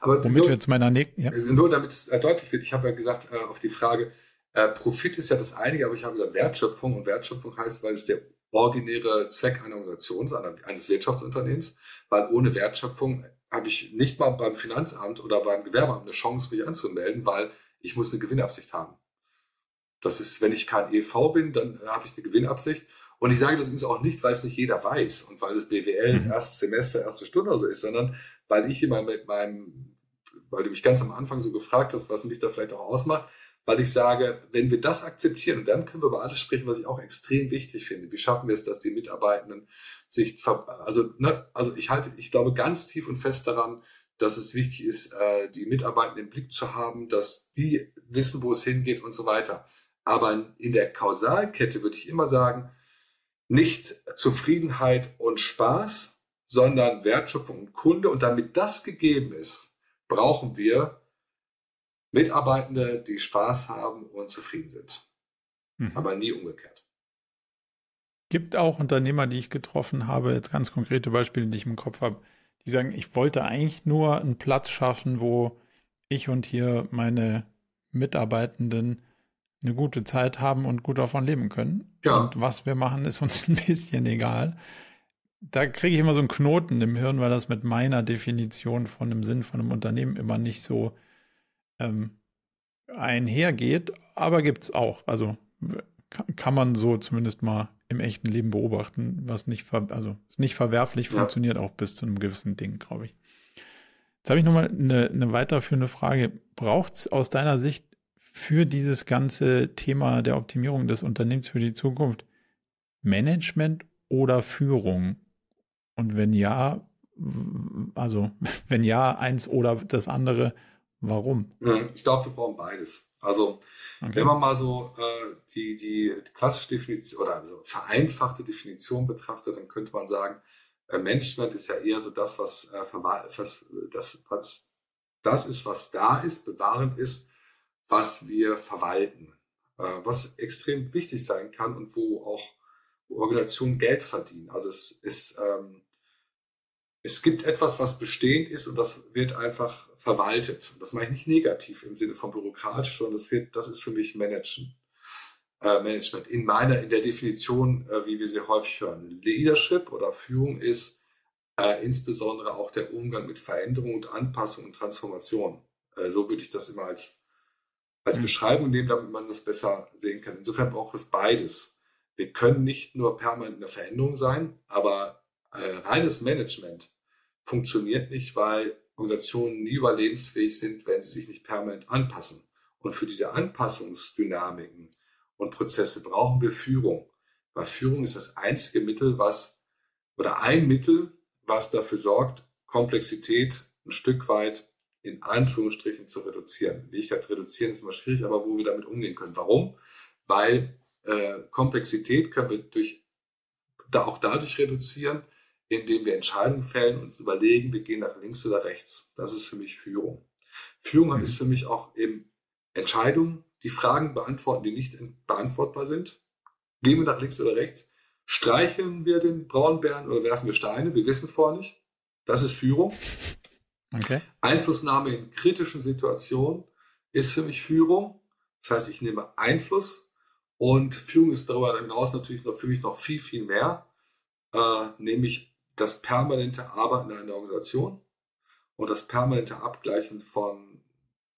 Aber Womit nur, wir zu meiner nächsten. Ja. Nur damit es äh, deutlich wird, ich habe ja gesagt äh, auf die Frage, äh, Profit ist ja das einige, aber ich habe gesagt Wertschöpfung und Wertschöpfung heißt, weil es der originäre Zweck einer Organisation, eines Wirtschaftsunternehmens, weil ohne Wertschöpfung habe ich nicht mal beim Finanzamt oder beim Gewerbeamt eine Chance, mich anzumelden, weil ich muss eine Gewinnabsicht haben. Das ist, wenn ich kein EV bin, dann habe ich eine Gewinnabsicht. Und ich sage das übrigens auch nicht, weil es nicht jeder weiß und weil es BWL mhm. erstes Semester, erste Stunde oder so ist, sondern weil ich immer mit meinem, weil du mich ganz am Anfang so gefragt hast, was mich da vielleicht auch ausmacht, weil ich sage, wenn wir das akzeptieren, dann können wir über alles sprechen, was ich auch extrem wichtig finde. Wie schaffen wir es, dass die Mitarbeitenden sich, also, ne, also ich halte, ich glaube ganz tief und fest daran, dass es wichtig ist, äh, die Mitarbeitenden im Blick zu haben, dass die wissen, wo es hingeht und so weiter. Aber in der Kausalkette würde ich immer sagen, nicht Zufriedenheit und Spaß, sondern Wertschöpfung und Kunde. Und damit das gegeben ist, brauchen wir Mitarbeitende, die Spaß haben und zufrieden sind. Mhm. Aber nie umgekehrt. Gibt auch Unternehmer, die ich getroffen habe, jetzt ganz konkrete Beispiele, die ich im Kopf habe, die sagen, ich wollte eigentlich nur einen Platz schaffen, wo ich und hier meine Mitarbeitenden eine gute Zeit haben und gut davon leben können. Ja. Und was wir machen, ist uns *laughs* ein bisschen egal. Da kriege ich immer so einen Knoten im Hirn, weil das mit meiner Definition von dem Sinn von einem Unternehmen immer nicht so ähm, einhergeht. Aber gibt es auch. Also kann man so zumindest mal im echten Leben beobachten, was nicht, ver also nicht verwerflich ja. funktioniert, auch bis zu einem gewissen Ding, glaube ich. Jetzt habe ich nochmal eine, eine weiterführende Frage. Braucht es aus deiner Sicht für dieses ganze Thema der Optimierung des Unternehmens für die Zukunft Management oder Führung? Und wenn ja, also wenn ja, eins oder das andere, warum? Ich glaube, wir brauchen beides. Also okay. wenn man mal so äh, die, die klassische Definition oder also vereinfachte Definition betrachtet, dann könnte man sagen, äh, Management ist ja eher so das, was, äh, was, das, was das ist, was da ist, bewahrend ist, was wir verwalten, äh, was extrem wichtig sein kann und wo auch Organisationen Geld verdienen. Also es ist ähm, es gibt etwas, was bestehend ist und das wird einfach verwaltet. Das meine ich nicht negativ im Sinne von bürokratisch, sondern das wird, das ist für mich Managen. Äh, Management. In meiner, in der Definition, äh, wie wir sie häufig hören. Leadership oder Führung ist äh, insbesondere auch der Umgang mit Veränderung und Anpassung und Transformation. Äh, so würde ich das immer als, als mhm. Beschreibung nehmen, damit man das besser sehen kann. Insofern braucht es beides. Wir können nicht nur permanent in der Veränderung sein, aber äh, reines Management funktioniert nicht, weil Organisationen nie überlebensfähig sind, wenn sie sich nicht permanent anpassen. Und für diese Anpassungsdynamiken und Prozesse brauchen wir Führung. Weil Führung ist das einzige Mittel, was, oder ein Mittel, was dafür sorgt, Komplexität ein Stück weit in Anführungsstrichen zu reduzieren. Fähigkeit reduzieren ist immer schwierig, aber wo wir damit umgehen können. Warum? Weil äh, Komplexität können wir durch, da auch dadurch reduzieren, indem wir Entscheidungen fällen und uns überlegen, wir gehen nach links oder rechts. Das ist für mich Führung. Führung mhm. ist für mich auch eben Entscheidungen, die Fragen beantworten, die nicht beantwortbar sind. Gehen wir nach links oder rechts? Streicheln wir den Braunbären oder werfen wir Steine? Wir wissen es vorher nicht. Das ist Führung. Okay. Einflussnahme in kritischen Situationen ist für mich Führung. Das heißt, ich nehme Einfluss und Führung ist darüber hinaus natürlich noch für mich noch viel, viel mehr, äh, nämlich das permanente Arbeiten in einer Organisation und das permanente Abgleichen von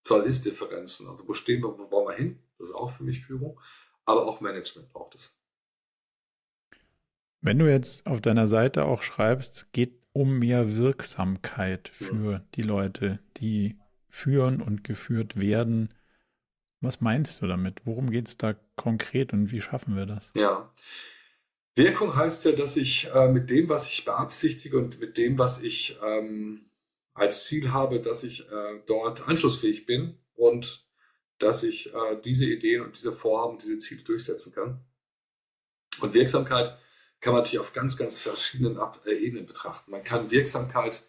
Soll-Ist-Differenzen. Also wo stehen wir, wo wollen wir hin? Das ist auch für mich Führung. Aber auch Management braucht es. Wenn du jetzt auf deiner Seite auch schreibst, geht um mehr Wirksamkeit für ja. die Leute, die führen und geführt werden. Was meinst du damit? Worum geht es da konkret und wie schaffen wir das? Ja, Wirkung heißt ja, dass ich äh, mit dem, was ich beabsichtige und mit dem, was ich ähm, als Ziel habe, dass ich äh, dort anschlussfähig bin und dass ich äh, diese Ideen und diese Vorhaben, diese Ziele durchsetzen kann. Und Wirksamkeit kann man natürlich auf ganz, ganz verschiedenen Ab äh, Ebenen betrachten. Man kann Wirksamkeit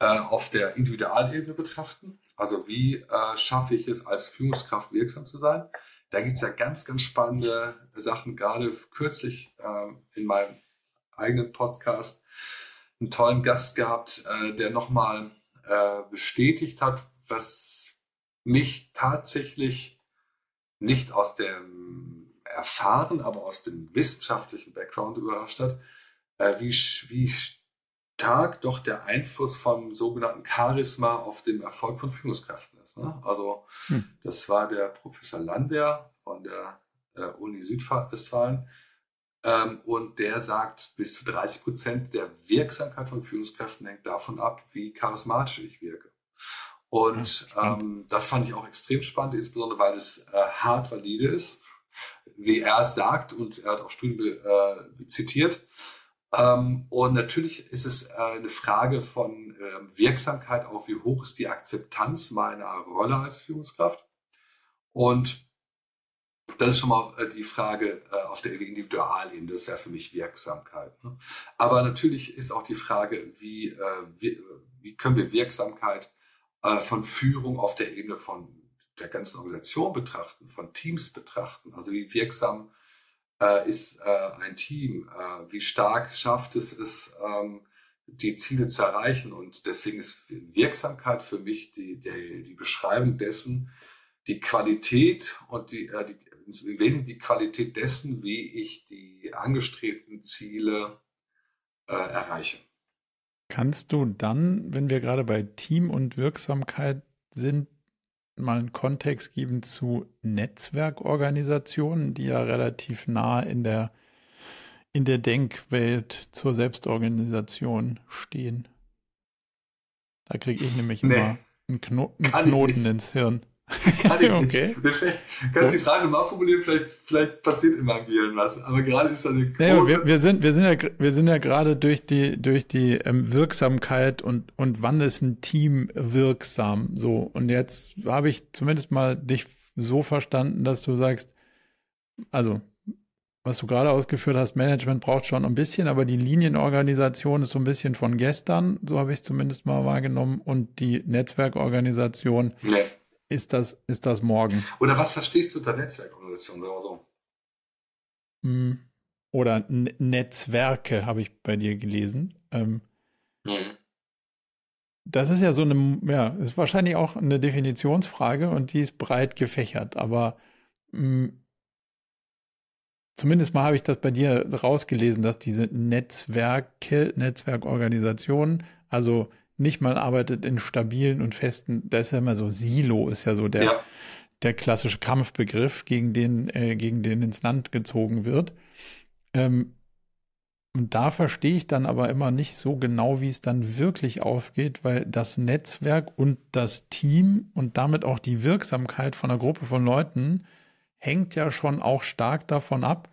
äh, auf der Individualebene betrachten. Also wie äh, schaffe ich es, als Führungskraft wirksam zu sein? Da gibt es ja ganz, ganz spannende Sachen. Gerade kürzlich äh, in meinem eigenen Podcast einen tollen Gast gehabt, äh, der nochmal äh, bestätigt hat, was mich tatsächlich nicht aus dem Erfahren, aber aus dem wissenschaftlichen Background überrascht hat, äh, wie, wie stark doch der Einfluss vom sogenannten Charisma auf den Erfolg von Führungskräften ist. Ne? Also hm. das war der Professor Landwehr von der äh, Uni Südwestfalen. Ähm, und der sagt, bis zu 30 Prozent der Wirksamkeit von Führungskräften hängt davon ab, wie charismatisch ich wirke. Und ähm, das fand ich auch extrem spannend, insbesondere weil es äh, hart valide ist, wie er es sagt und er hat auch Studien äh, zitiert. Ähm, und natürlich ist es äh, eine Frage von äh, Wirksamkeit, auch wie hoch ist die Akzeptanz meiner Rolle als Führungskraft. Und das ist schon mal äh, die Frage äh, auf der Individualebene, das wäre für mich Wirksamkeit. Ne? Aber natürlich ist auch die Frage, wie, äh, wie, wie können wir Wirksamkeit von Führung auf der Ebene von der ganzen Organisation betrachten, von Teams betrachten. Also wie wirksam äh, ist äh, ein Team? Äh, wie stark schafft es es, ähm, die Ziele zu erreichen? Und deswegen ist Wirksamkeit für mich die, die, die Beschreibung dessen, die Qualität und die, äh, die die Qualität dessen, wie ich die angestrebten Ziele äh, erreiche. Kannst du dann, wenn wir gerade bei Team und Wirksamkeit sind, mal einen Kontext geben zu Netzwerkorganisationen, die ja relativ nah in der, in der Denkwelt zur Selbstorganisation stehen? Da kriege ich nämlich nee. immer einen, Kno einen Knoten ins Hirn. *laughs* Kann ich okay. nicht. Kannst du die Frage mal formulieren, vielleicht, vielleicht passiert in meinem Gehirn was. Aber gerade ist da eine große... Naja, wir, wir, sind, wir sind ja, wir sind ja gerade durch die, durch die ähm, Wirksamkeit und, und wann ist ein Team wirksam, so. Und jetzt habe ich zumindest mal dich so verstanden, dass du sagst, also, was du gerade ausgeführt hast, Management braucht schon ein bisschen, aber die Linienorganisation ist so ein bisschen von gestern, so habe ich es zumindest mal wahrgenommen, und die Netzwerkorganisation nee ist das, ist das morgen. Oder was verstehst du unter Netzwerkorganisation, so? Hm. Oder N Netzwerke habe ich bei dir gelesen. Ähm, mhm. Das ist ja so eine, ja, ist wahrscheinlich auch eine Definitionsfrage und die ist breit gefächert, aber mh, hm, zumindest mal habe ich das bei dir rausgelesen, dass diese Netzwerke, Netzwerkorganisationen, also nicht mal arbeitet in stabilen und festen, da ist ja immer so Silo, ist ja so der, ja. der klassische Kampfbegriff, gegen den, äh, gegen den ins Land gezogen wird. Ähm, und da verstehe ich dann aber immer nicht so genau, wie es dann wirklich aufgeht, weil das Netzwerk und das Team und damit auch die Wirksamkeit von einer Gruppe von Leuten hängt ja schon auch stark davon ab,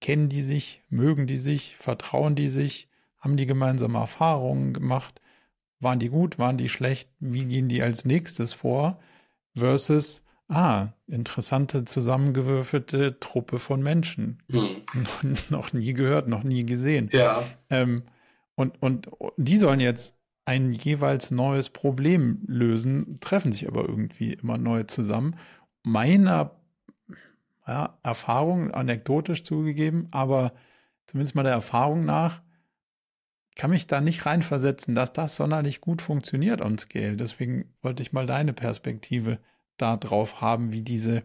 kennen die sich, mögen die sich, vertrauen die sich, haben die gemeinsame Erfahrungen gemacht, waren die gut, waren die schlecht? Wie gehen die als nächstes vor? Versus, ah, interessante zusammengewürfelte Truppe von Menschen. Hm. Noch, *laughs* noch, nie gehört, noch nie gesehen. Ja. Ähm, und, und die sollen jetzt ein jeweils neues Problem lösen, treffen sich aber irgendwie immer neu zusammen. Meiner ja, Erfahrung, anekdotisch zugegeben, aber zumindest mal der Erfahrung nach, kann mich da nicht reinversetzen, dass das sonderlich gut funktioniert on Scale. Deswegen wollte ich mal deine Perspektive da drauf haben, wie diese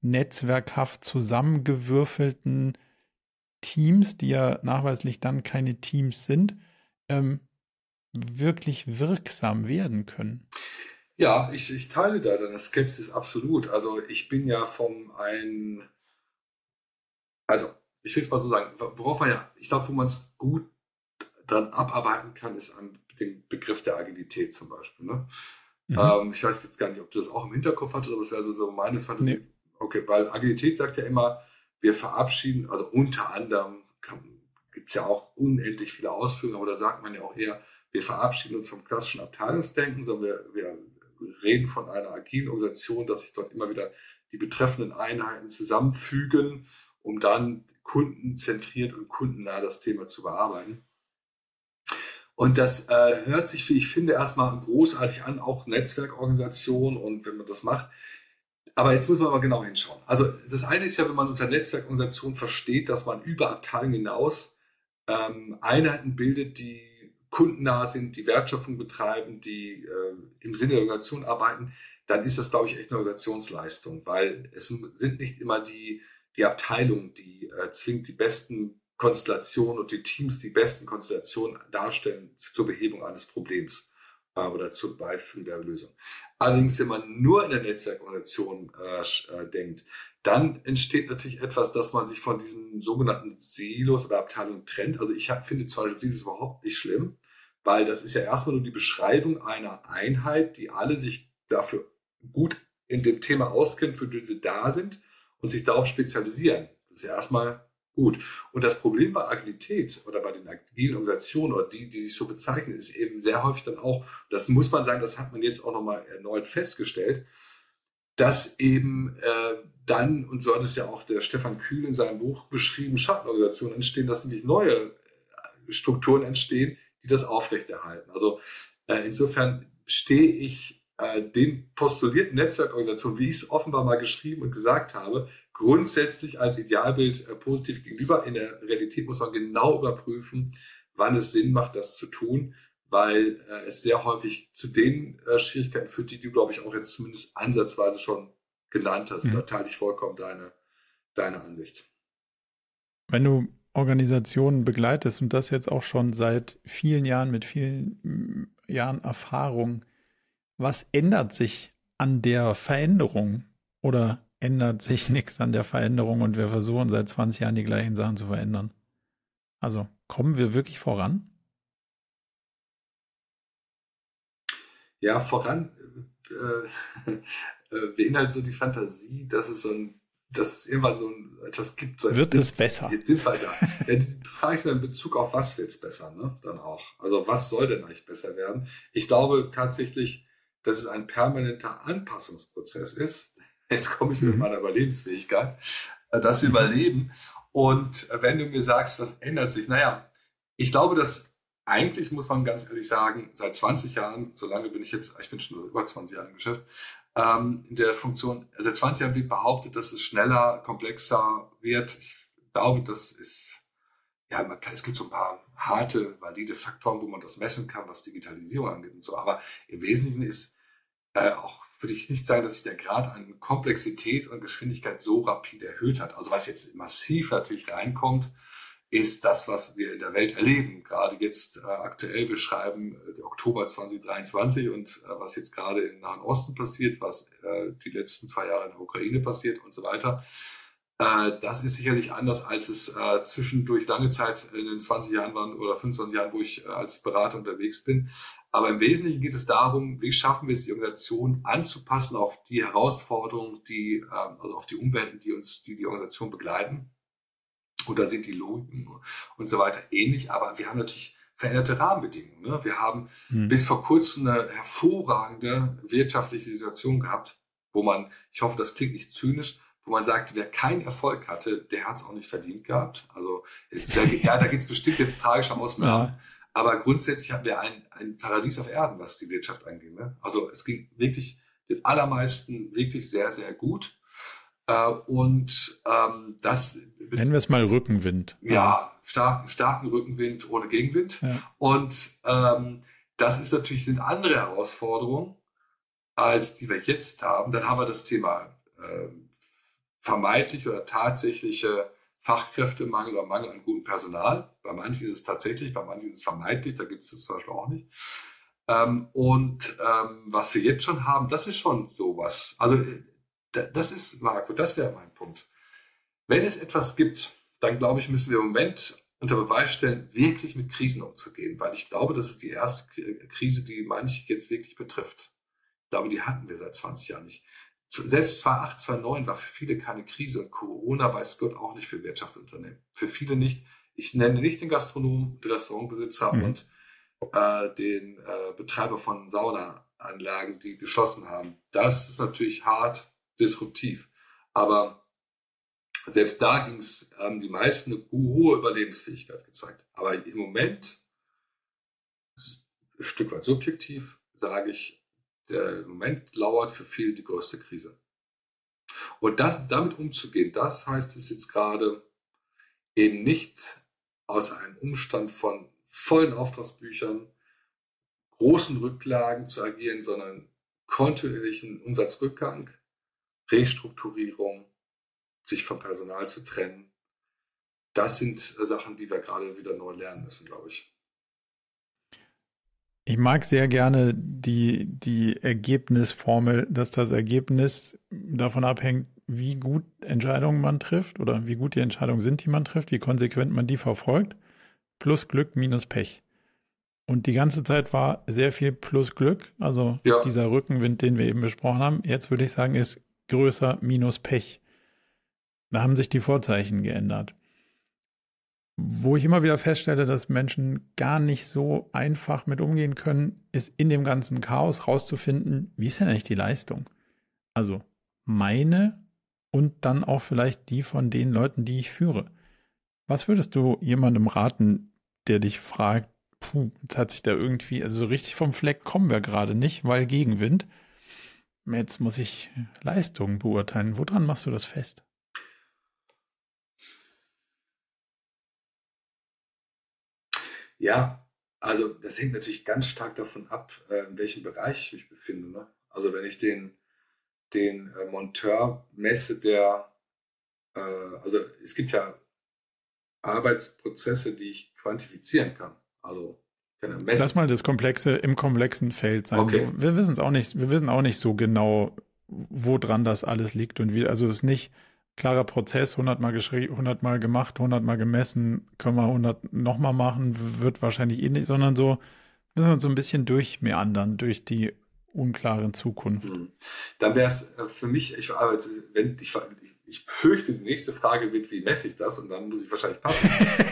netzwerkhaft zusammengewürfelten Teams, die ja nachweislich dann keine Teams sind, ähm, wirklich wirksam werden können. Ja, ich, ich teile da deine Skepsis absolut. Also ich bin ja vom ein, also ich will es mal so sagen, worauf man ja, ich glaube, wo man es gut dann abarbeiten kann, ist an den Begriff der Agilität zum Beispiel. Ne? Mhm. Ähm, ich weiß jetzt gar nicht, ob du das auch im Hinterkopf hattest, aber es wäre so, so meine Fantasie. Nee. Okay, weil Agilität sagt ja immer, wir verabschieden, also unter anderem gibt es ja auch unendlich viele Ausführungen, aber da sagt man ja auch eher, wir verabschieden uns vom klassischen Abteilungsdenken, sondern wir, wir reden von einer agilen Organisation, dass sich dort immer wieder die betreffenden Einheiten zusammenfügen, um dann kundenzentriert und kundennah das Thema zu bearbeiten. Und das äh, hört sich, wie ich finde, erstmal großartig an, auch Netzwerkorganisation und wenn man das macht. Aber jetzt muss man mal genau hinschauen. Also das eine ist ja, wenn man unter Netzwerkorganisation versteht, dass man über Abteilungen hinaus ähm, Einheiten bildet, die kundennah sind, die Wertschöpfung betreiben, die äh, im Sinne der Organisation arbeiten, dann ist das, glaube ich, echt eine Organisationsleistung, weil es sind nicht immer die, die Abteilungen, die äh, zwingend die besten Konstellation und die Teams die besten Konstellationen darstellen zur Behebung eines Problems äh, oder zur Beifügung der Lösung. Allerdings, wenn man nur in der Netzwerkorganisation äh, äh, denkt, dann entsteht natürlich etwas, dass man sich von diesen sogenannten Silos oder Abteilungen trennt. Also ich finde zum Beispiel Silos überhaupt nicht schlimm, weil das ist ja erstmal nur die Beschreibung einer Einheit, die alle sich dafür gut in dem Thema auskennen, für die sie da sind und sich darauf spezialisieren. Das ist ja erstmal Gut. Und das Problem bei Agilität oder bei den agilen Organisationen oder die, die sich so bezeichnen, ist eben sehr häufig dann auch, das muss man sagen, das hat man jetzt auch nochmal erneut festgestellt, dass eben äh, dann, und so hat es ja auch der Stefan Kühl in seinem Buch beschrieben, Schattenorganisationen entstehen, dass nämlich neue äh, Strukturen entstehen, die das aufrechterhalten. Also äh, insofern stehe ich äh, den postulierten Netzwerkorganisationen, wie ich es offenbar mal geschrieben und gesagt habe, grundsätzlich als Idealbild äh, positiv gegenüber. In der Realität muss man genau überprüfen, wann es Sinn macht, das zu tun, weil äh, es sehr häufig zu den äh, Schwierigkeiten führt, die du, glaube ich, auch jetzt zumindest ansatzweise schon genannt hast. Mhm. Da teile ich vollkommen deine, deine Ansicht. Wenn du Organisationen begleitest und das jetzt auch schon seit vielen Jahren mit vielen mm, Jahren Erfahrung, was ändert sich an der Veränderung oder ändert sich *laughs* nichts an der Veränderung und wir versuchen seit 20 Jahren die gleichen Sachen zu verändern? Also kommen wir wirklich voran? Ja, voran äh, *laughs* äh, beinhaltet so die Fantasie, dass es so ein dass es irgendwann so ein, etwas gibt. So wird es besser? Jetzt sind wir da. ja, die Frage ist in Bezug auf was wird es besser, ne? Dann auch. Also was soll denn eigentlich besser werden? Ich glaube tatsächlich, dass es ein permanenter Anpassungsprozess ist. Jetzt komme ich mit mhm. meiner Überlebensfähigkeit. Äh, das Überleben. Und wenn du mir sagst, was ändert sich? Naja, ich glaube, dass eigentlich muss man ganz ehrlich sagen, seit 20 Jahren, so lange bin ich jetzt, ich bin schon über 20 Jahre im Geschäft, ähm, in der Funktion, seit 20 Jahren wird behauptet, dass es schneller, komplexer wird. Ich glaube, das ist, ja, man kann, es gibt so ein paar harte, valide Faktoren, wo man das messen kann, was Digitalisierung angeht und so. Aber im Wesentlichen ist äh, auch, würde ich nicht sagen, dass sich der Grad an Komplexität und Geschwindigkeit so rapid erhöht hat. Also was jetzt massiv natürlich reinkommt, ist das, was wir in der Welt erleben. Gerade jetzt äh, aktuell, wir schreiben äh, Oktober 2023 und äh, was jetzt gerade im Nahen Osten passiert, was äh, die letzten zwei Jahre in der Ukraine passiert und so weiter. Äh, das ist sicherlich anders, als es äh, zwischendurch lange Zeit in den 20 Jahren waren oder 25 Jahren, wo ich als Berater unterwegs bin. Aber im Wesentlichen geht es darum, wie schaffen wir es, die Organisation anzupassen auf die Herausforderungen, die, also auf die Umwelten, die uns, die die Organisation begleiten oder sind die Logiken und so weiter ähnlich. Aber wir haben natürlich veränderte Rahmenbedingungen. Ne? Wir haben mhm. bis vor kurzem eine hervorragende wirtschaftliche Situation gehabt, wo man, ich hoffe, das klingt nicht zynisch, wo man sagt, wer keinen Erfolg hatte, der hat es auch nicht verdient gehabt. Also jetzt, ja, da gibt es bestimmt jetzt tragische Ausnahmen. Ja. Aber grundsätzlich hatten wir ein, ein Paradies auf Erden, was die Wirtschaft angeht. Ne? Also es ging wirklich den allermeisten wirklich sehr, sehr gut. Äh, und ähm, das nennen wir es mal Rückenwind. Ja, starken, starken Rückenwind ohne Gegenwind. Ja. Und ähm, das ist natürlich sind andere Herausforderungen als die wir jetzt haben. Dann haben wir das Thema äh, vermeintliche oder tatsächliche Fachkräftemangel oder Mangel an gutem Personal. Bei manchen ist es tatsächlich, bei manchen ist es vermeintlich, da gibt es das zum Beispiel auch nicht. Ähm, und ähm, was wir jetzt schon haben, das ist schon sowas. Also das ist, Marco, das wäre mein Punkt. Wenn es etwas gibt, dann glaube ich, müssen wir im Moment unter Beweis stellen, wirklich mit Krisen umzugehen, weil ich glaube, das ist die erste Krise, die manche jetzt wirklich betrifft. Ich glaube, die hatten wir seit 20 Jahren nicht. Selbst 2008, 2009 war für viele keine Krise und Corona weiß Gott auch nicht für Wirtschaftsunternehmen. Für viele nicht. Ich nenne nicht den Gastronom, den Restaurantbesitzer mhm. und äh, den äh, Betreiber von Saunaanlagen, die geschlossen haben. Das ist natürlich hart disruptiv. Aber selbst da ging es, haben die meisten eine hohe Überlebensfähigkeit gezeigt. Aber im Moment, ein Stück weit subjektiv, sage ich, der Moment lauert für viele die größte Krise. Und das, damit umzugehen, das heißt es jetzt gerade eben nicht aus einem Umstand von vollen Auftragsbüchern, großen Rücklagen zu agieren, sondern kontinuierlichen Umsatzrückgang, Restrukturierung, sich vom Personal zu trennen. Das sind Sachen, die wir gerade wieder neu lernen müssen, glaube ich. Ich mag sehr gerne die, die Ergebnisformel, dass das Ergebnis davon abhängt, wie gut Entscheidungen man trifft oder wie gut die Entscheidungen sind, die man trifft, wie konsequent man die verfolgt, plus Glück minus Pech. Und die ganze Zeit war sehr viel plus Glück, also ja. dieser Rückenwind, den wir eben besprochen haben. Jetzt würde ich sagen, ist größer minus Pech. Da haben sich die Vorzeichen geändert. Wo ich immer wieder feststelle, dass Menschen gar nicht so einfach mit umgehen können, ist in dem ganzen Chaos rauszufinden, wie ist denn eigentlich die Leistung? Also meine und dann auch vielleicht die von den Leuten, die ich führe. Was würdest du jemandem raten, der dich fragt, puh, jetzt hat sich da irgendwie, also so richtig vom Fleck kommen wir gerade nicht, weil Gegenwind. Jetzt muss ich Leistungen beurteilen. Woran machst du das fest? Ja, also das hängt natürlich ganz stark davon ab, äh, in welchem Bereich ich mich befinde. Ne? Also wenn ich den, den äh, Monteur messe, der äh, also es gibt ja Arbeitsprozesse, die ich quantifizieren kann. Also kann messen. Lass mal das Komplexe im komplexen Feld sein. Okay. Wir wissen es auch nicht, wir wissen auch nicht so genau, wo dran das alles liegt und wie, also es ist nicht klarer Prozess, 100 mal geschrieben, 100 mal gemacht, 100 mal gemessen, können wir 100 nochmal machen, wird wahrscheinlich eh nicht, sondern so müssen wir so ein bisschen durchmeandern durch die unklaren Zukunft. Hm. Dann wäre es äh, für mich, ich, wenn, ich, ich fürchte, die nächste Frage wird, wie messe ich das? Und dann muss ich wahrscheinlich passen.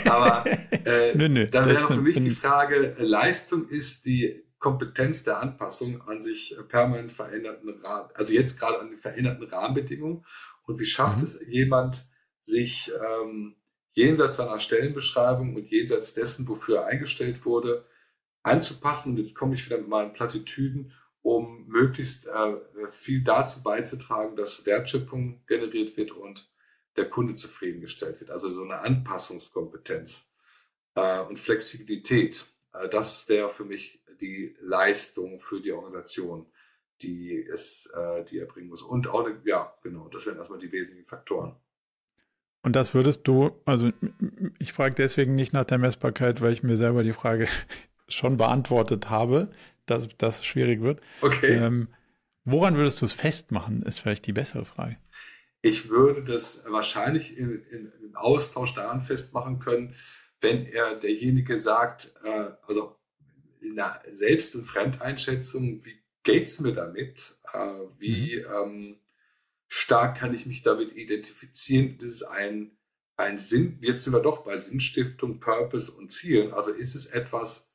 *laughs* Aber äh, nö, nö, dann wäre für mich die Frage, Leistung ist die Kompetenz der Anpassung an sich permanent veränderten Rahmen, also jetzt gerade an veränderten Rahmenbedingungen. Und wie schafft mhm. es jemand, sich ähm, jenseits seiner Stellenbeschreibung und jenseits dessen, wofür er eingestellt wurde, anzupassen? Und jetzt komme ich wieder mit meinen Plattitüden um möglichst äh, viel dazu beizutragen, dass Wertschöpfung generiert wird und der Kunde zufriedengestellt wird. Also so eine Anpassungskompetenz äh, und Flexibilität. Äh, das wäre für mich die Leistung für die Organisation, die es, äh, die er bringen muss. Und auch, eine, ja, genau, das wären erstmal die wesentlichen Faktoren. Und das würdest du, also ich frage deswegen nicht nach der Messbarkeit, weil ich mir selber die Frage *laughs* schon beantwortet habe dass das schwierig wird. Okay. Ähm, woran würdest du es festmachen, ist vielleicht die bessere Frage. Ich würde das wahrscheinlich in, in, im Austausch daran festmachen können, wenn er derjenige sagt, äh, also in der Selbst- und Fremdeinschätzung, wie geht's mir damit? Äh, wie mhm. ähm, stark kann ich mich damit identifizieren? Das ist ein, ein Sinn, jetzt sind wir doch bei Sinnstiftung, Purpose und Zielen. Also ist es etwas,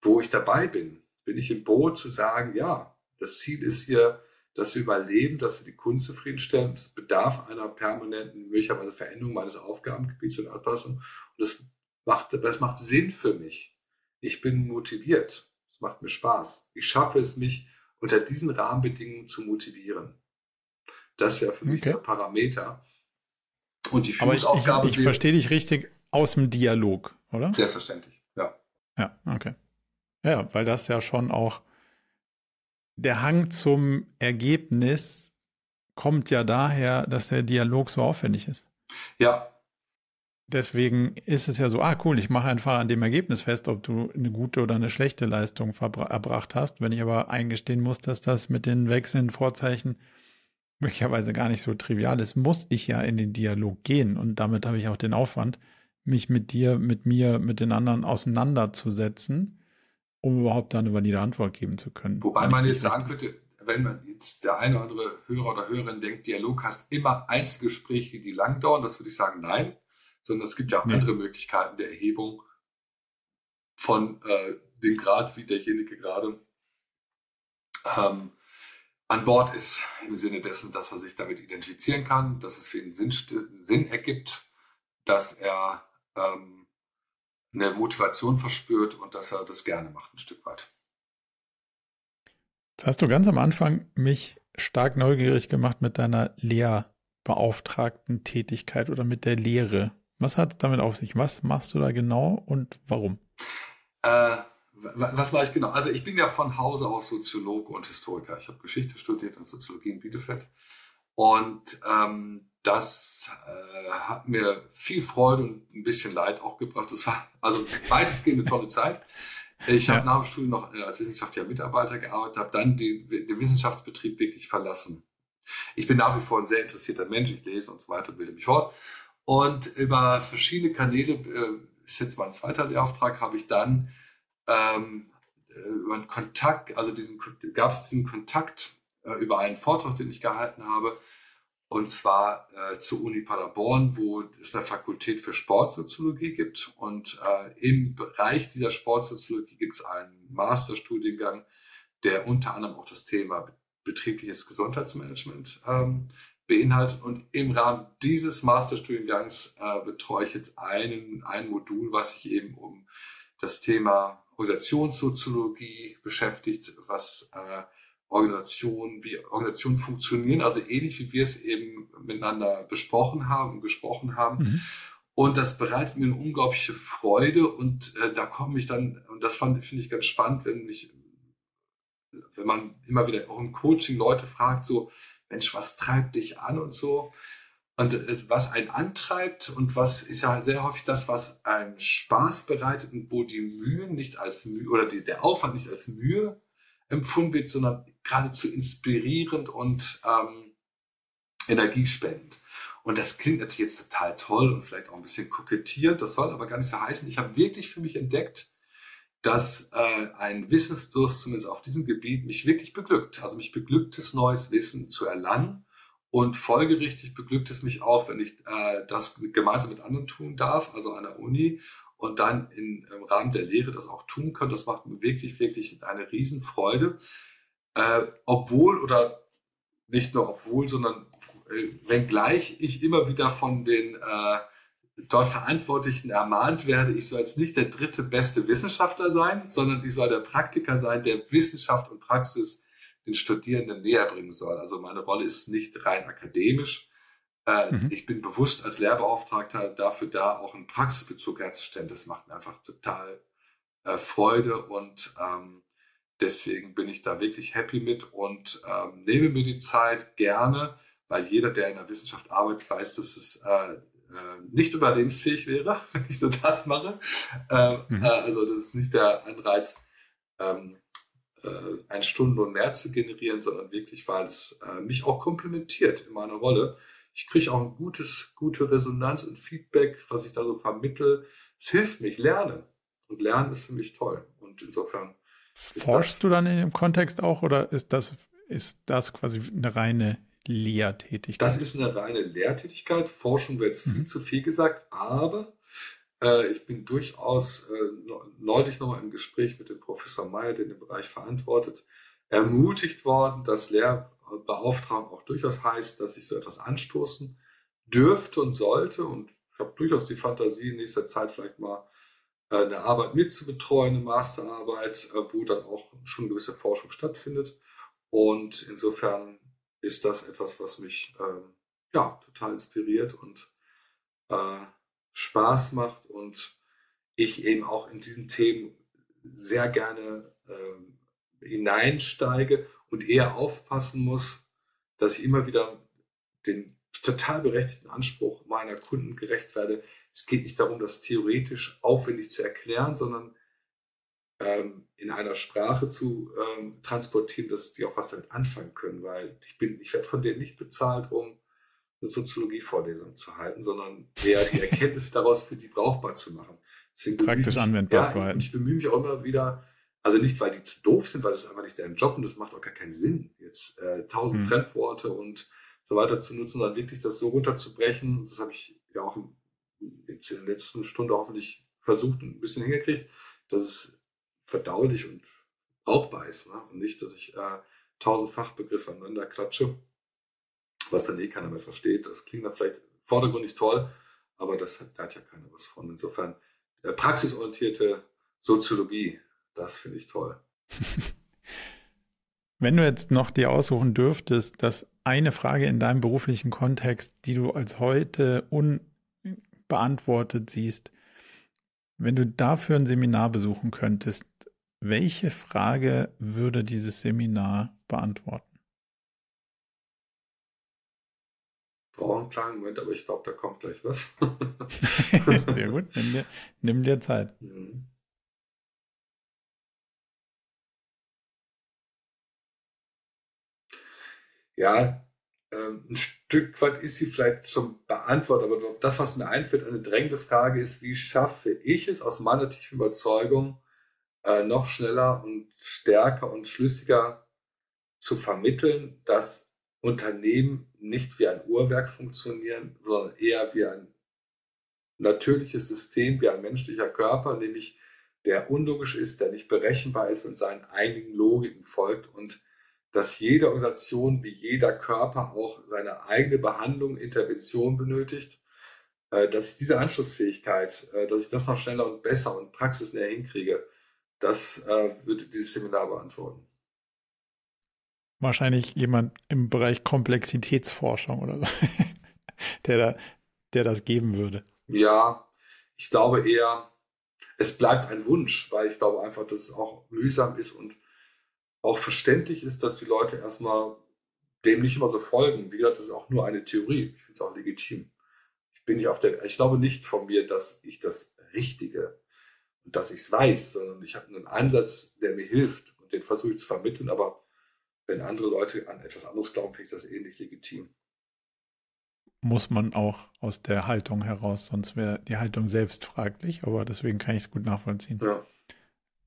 wo ich dabei bin? bin ich im Boot zu sagen, ja, das Ziel ist hier, dass wir überleben, dass wir die Kunden zufriedenstellen. Es bedarf einer permanenten, möglicherweise Veränderung meines Aufgabengebiets und Anpassung. Und das macht, das macht Sinn für mich. Ich bin motiviert. Es macht mir Spaß. Ich schaffe es, mich unter diesen Rahmenbedingungen zu motivieren. Das wäre für mich okay. der Parameter. Und die Führungsaufgabe. Aber ich, ich, ich verstehe dich richtig aus dem Dialog, oder? Selbstverständlich, ja. Ja, okay. Ja, weil das ja schon auch der Hang zum Ergebnis kommt ja daher, dass der Dialog so aufwendig ist. Ja. Deswegen ist es ja so, ah cool, ich mache einfach an dem Ergebnis fest, ob du eine gute oder eine schlechte Leistung erbracht hast. Wenn ich aber eingestehen muss, dass das mit den wechselnden Vorzeichen möglicherweise gar nicht so trivial ist, muss ich ja in den Dialog gehen. Und damit habe ich auch den Aufwand, mich mit dir, mit mir, mit den anderen auseinanderzusetzen um überhaupt da eine valide Antwort geben zu können. Wobei man jetzt sagen könnte, wenn man jetzt der eine oder andere Hörer oder Hörerin denkt, Dialog hast immer Einzelgespräche, die lang dauern, das würde ich sagen, nein, sondern es gibt ja auch nee. andere Möglichkeiten der Erhebung von äh, dem Grad, wie derjenige gerade ähm, an Bord ist, im Sinne dessen, dass er sich damit identifizieren kann, dass es für ihn Sinn, Sinn ergibt, dass er ähm, eine Motivation verspürt und dass er das gerne macht, ein Stück weit. Jetzt hast du ganz am Anfang mich stark neugierig gemacht mit deiner Lehrbeauftragten Tätigkeit oder mit der Lehre. Was hat damit auf sich? Was machst du da genau und warum? Äh, was mache ich genau? Also ich bin ja von Hause aus Soziologe und Historiker. Ich habe Geschichte studiert und Soziologie in Bielefeld. Und ähm, das äh, hat mir viel Freude und ein bisschen Leid auch gebracht. Das war also weitestgehend eine tolle Zeit. Ich ja. habe nach dem Studium noch als wissenschaftlicher Mitarbeiter gearbeitet, habe dann den, den Wissenschaftsbetrieb wirklich verlassen. Ich bin nach wie vor ein sehr interessierter Mensch, ich lese und so weiter, bilde mich fort. Und über verschiedene Kanäle, äh, ist jetzt mein zweiter Lehrauftrag, habe ich dann ähm, äh, über einen Kontakt, also diesen gab es diesen Kontakt äh, über einen Vortrag, den ich gehalten habe, und zwar äh, zur Uni Paderborn, wo es eine Fakultät für Sportsoziologie gibt. Und äh, im Bereich dieser Sportsoziologie gibt es einen Masterstudiengang, der unter anderem auch das Thema betriebliches Gesundheitsmanagement ähm, beinhaltet. Und im Rahmen dieses Masterstudiengangs äh, betreue ich jetzt einen, ein Modul, was sich eben um das Thema Organisationssoziologie beschäftigt, was äh, Organisationen, wie Organisationen funktionieren, also ähnlich wie wir es eben miteinander besprochen haben und gesprochen haben. Mhm. Und das bereitet mir eine unglaubliche Freude und äh, da komme ich dann, und das fand, finde ich ganz spannend, wenn mich, wenn man immer wieder auch im Coaching Leute fragt, so, Mensch, was treibt dich an und so. Und äh, was einen antreibt und was ist ja sehr häufig das, was einen Spaß bereitet und wo die Mühe nicht als Mühe oder die, der Aufwand nicht als Mühe empfunden wird, sondern geradezu inspirierend und ähm, energiespendend. Und das klingt natürlich jetzt total toll und vielleicht auch ein bisschen kokettierend. Das soll aber gar nicht so heißen. Ich habe wirklich für mich entdeckt, dass äh, ein Wissensdurst zumindest auf diesem Gebiet mich wirklich beglückt. Also mich beglückt es, neues Wissen zu erlangen und folgerichtig beglückt es mich auch, wenn ich äh, das gemeinsam mit anderen tun darf, also an der Uni und dann in, im Rahmen der Lehre das auch tun kann. Das macht mir wirklich, wirklich eine Riesenfreude. Äh, obwohl oder nicht nur obwohl, sondern äh, wenngleich ich immer wieder von den äh, dort Verantwortlichen ermahnt werde, ich soll jetzt nicht der dritte beste Wissenschaftler sein, sondern ich soll der Praktiker sein, der Wissenschaft und Praxis den Studierenden näher bringen soll. Also meine Rolle ist nicht rein akademisch. Äh, mhm. Ich bin bewusst als Lehrbeauftragter dafür da, auch einen Praxisbezug herzustellen. Das macht mir einfach total äh, Freude und ähm, deswegen bin ich da wirklich happy mit und ähm, nehme mir die Zeit gerne, weil jeder, der in der Wissenschaft arbeitet, weiß, dass es äh, äh nicht überlebensfähig wäre, *laughs* wenn ich nur das mache. Äh, mhm. Äh, also das ist nicht der Anreiz, ähm, äh, einen Stundenlohn mehr zu generieren, sondern wirklich, weil es äh, mich auch komplementiert in meiner Rolle. Ich kriege auch ein gutes, gute Resonanz und Feedback, was ich da so vermittel. Es hilft mich lernen. Und Lernen ist für mich toll. Und insofern. Forschst du dann in dem Kontext auch oder ist das, ist das quasi eine reine Lehrtätigkeit? Das ist eine reine Lehrtätigkeit. Forschung wird jetzt mhm. viel zu viel gesagt, aber äh, ich bin durchaus äh, neulich nochmal im Gespräch mit dem Professor Meyer, der den Bereich verantwortet, ermutigt worden, dass Lehrbeauftragung auch durchaus heißt, dass ich so etwas anstoßen dürfte und sollte. Und ich habe durchaus die Fantasie, in nächster Zeit vielleicht mal äh, eine Arbeit mitzubetreuen, eine Masterarbeit, wo dann auch schon gewisse Forschung stattfindet. Und insofern ist das etwas, was mich ähm, ja total inspiriert und äh, Spaß macht und ich eben auch in diesen Themen sehr gerne äh, hineinsteige und eher aufpassen muss, dass ich immer wieder den total berechtigten Anspruch meiner Kunden gerecht werde. Es geht nicht darum, das theoretisch aufwendig zu erklären, sondern ähm, in einer Sprache zu ähm, transportieren, dass die auch was damit anfangen können, weil ich bin, ich werde von denen nicht bezahlt, um eine Soziologie-Vorlesung zu halten, sondern eher die *laughs* Erkenntnisse daraus für die brauchbar zu machen. Deswegen Praktisch anwendbar ja, zu halten. Ich, ich bemühe mich auch immer wieder, also nicht, weil die zu doof sind, weil das ist einfach nicht deren Job und das macht auch gar keinen Sinn, jetzt äh, tausend hm. Fremdworte und so weiter zu nutzen, sondern wirklich das so runterzubrechen. Das habe ich ja auch jetzt in der letzten Stunde hoffentlich versucht und ein bisschen hingekriegt, dass es verdaulich und brauchbar ist. Ne? Und nicht, dass ich äh, tausend Fachbegriffe aneinander klatsche was dann eh keiner mehr versteht. Das klingt dann vielleicht vordergründig toll, aber das hat, da hat ja keiner was von. Insofern äh, praxisorientierte Soziologie, das finde ich toll. *laughs* Wenn du jetzt noch dir aussuchen dürftest, dass eine Frage in deinem beruflichen Kontext, die du als heute unbeantwortet siehst, wenn du dafür ein Seminar besuchen könntest, welche Frage würde dieses Seminar beantworten? brauche einen kleinen Moment, aber ich glaube, da kommt gleich was. *laughs* Sehr gut, nimm dir, nimm dir Zeit. Mhm. Ja, ähm, ein Stück weit ist sie vielleicht zum Beantworten, aber das, was mir einfällt, eine drängende Frage ist, wie schaffe ich es aus meiner tiefen Überzeugung, äh, noch schneller und stärker und schlüssiger zu vermitteln, dass Unternehmen nicht wie ein Uhrwerk funktionieren, sondern eher wie ein natürliches System, wie ein menschlicher Körper, nämlich der unlogisch ist, der nicht berechenbar ist und seinen einigen Logiken folgt und dass jede Organisation wie jeder Körper auch seine eigene Behandlung, Intervention benötigt, äh, dass ich diese Anschlussfähigkeit, äh, dass ich das noch schneller und besser und praxisnäher hinkriege, das äh, würde dieses Seminar beantworten wahrscheinlich jemand im Bereich Komplexitätsforschung oder so, *laughs* der, da, der das geben würde. Ja, ich glaube eher, es bleibt ein Wunsch, weil ich glaube einfach, dass es auch mühsam ist und auch verständlich ist, dass die Leute erstmal dem nicht immer so folgen. Wie gesagt, das ist auch nur eine Theorie. Ich finde es auch legitim. Ich bin nicht auf der, ich glaube nicht von mir, dass ich das Richtige dass ich es weiß, sondern ich habe einen Ansatz, der mir hilft und den versuche ich zu vermitteln. Aber wenn andere Leute an etwas anderes glauben, finde ich das ähnlich legitim. Muss man auch aus der Haltung heraus, sonst wäre die Haltung selbst fraglich, aber deswegen kann ich es gut nachvollziehen. Ja.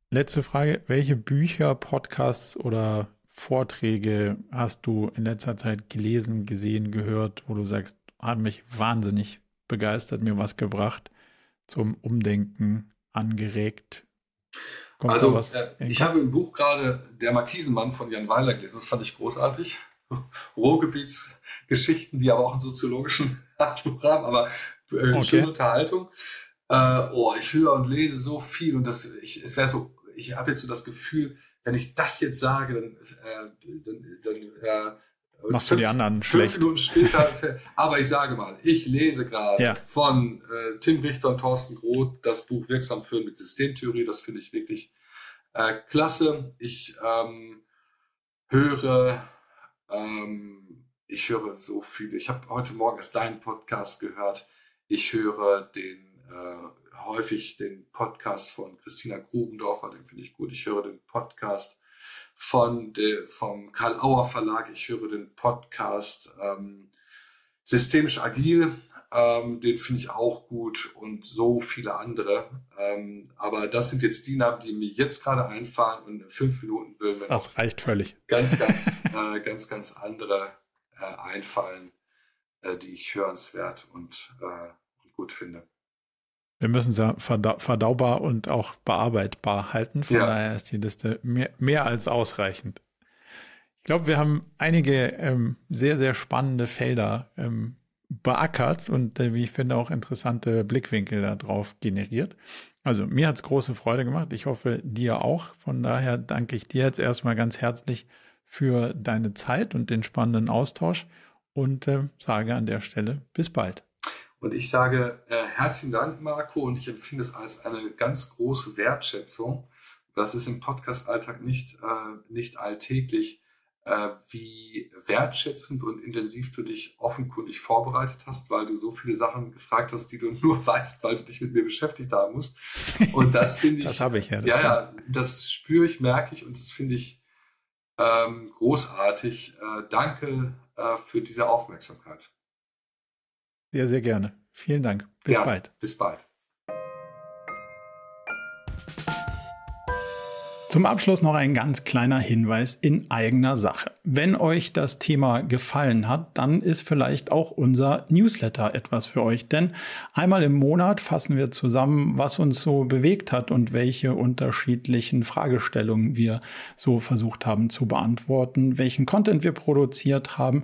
Letzte Frage, welche Bücher, Podcasts oder Vorträge hast du in letzter Zeit gelesen, gesehen, gehört, wo du sagst, hat mich wahnsinnig begeistert, mir was gebracht, zum Umdenken angeregt? Kommt also, äh, ich habe im Buch gerade Der Markisenmann von Jan Weiler gelesen, das fand ich großartig. *laughs* Ruhrgebietsgeschichten, die aber auch einen soziologischen *laughs* Anspruch haben, aber äh, okay. schöne Unterhaltung. Äh, oh, ich höre und lese so viel und das, ich, es wäre so, ich habe jetzt so das Gefühl, wenn ich das jetzt sage, dann, äh, dann, dann äh, Machst fünf, du die anderen schlecht. Fünf Minuten später, *laughs* aber ich sage mal, ich lese gerade ja. von äh, Tim Richter und Thorsten Groth das Buch Wirksam führen mit Systemtheorie. Das finde ich wirklich äh, klasse. Ich ähm, höre, ähm, ich höre so viel. Ich habe heute Morgen erst deinen Podcast gehört. Ich höre den äh, häufig den Podcast von Christina Grubendorfer, den finde ich gut. Ich höre den Podcast von de, vom Karl Auer Verlag. Ich höre den Podcast ähm, Systemisch Agil. Ähm, den finde ich auch gut und so viele andere. Ähm, aber das sind jetzt die Namen, die mir jetzt gerade einfallen und in fünf Minuten würden mir das reicht völlig. Ganz, ganz, *laughs* äh, ganz, ganz andere äh, einfallen, äh, die ich hörenswert und, äh, und gut finde. Wir müssen sie verdau verdaubar und auch bearbeitbar halten. Von ja. daher ist die Liste mehr, mehr als ausreichend. Ich glaube, wir haben einige ähm, sehr, sehr spannende Felder ähm, beackert und äh, wie ich finde auch interessante Blickwinkel darauf generiert. Also mir hat es große Freude gemacht. Ich hoffe dir auch. Von daher danke ich dir jetzt erstmal ganz herzlich für deine Zeit und den spannenden Austausch und äh, sage an der Stelle bis bald. Und ich sage äh, herzlichen Dank, Marco, und ich empfinde es als eine ganz große Wertschätzung. Das ist im Podcast-Alltag nicht, äh, nicht alltäglich, äh, wie wertschätzend und intensiv du dich offenkundig vorbereitet hast, weil du so viele Sachen gefragt hast, die du *laughs* nur weißt, weil du dich mit mir beschäftigt haben musst. Und das finde *laughs* ich. das habe ich ja. Das ja, ja, das spüre ich, merke ich und das finde ich ähm, großartig. Äh, danke äh, für diese Aufmerksamkeit. Sehr, sehr gerne. Vielen Dank. Bis ja, bald. Bis bald. Zum Abschluss noch ein ganz kleiner Hinweis in eigener Sache. Wenn euch das Thema gefallen hat, dann ist vielleicht auch unser Newsletter etwas für euch. Denn einmal im Monat fassen wir zusammen, was uns so bewegt hat und welche unterschiedlichen Fragestellungen wir so versucht haben zu beantworten, welchen Content wir produziert haben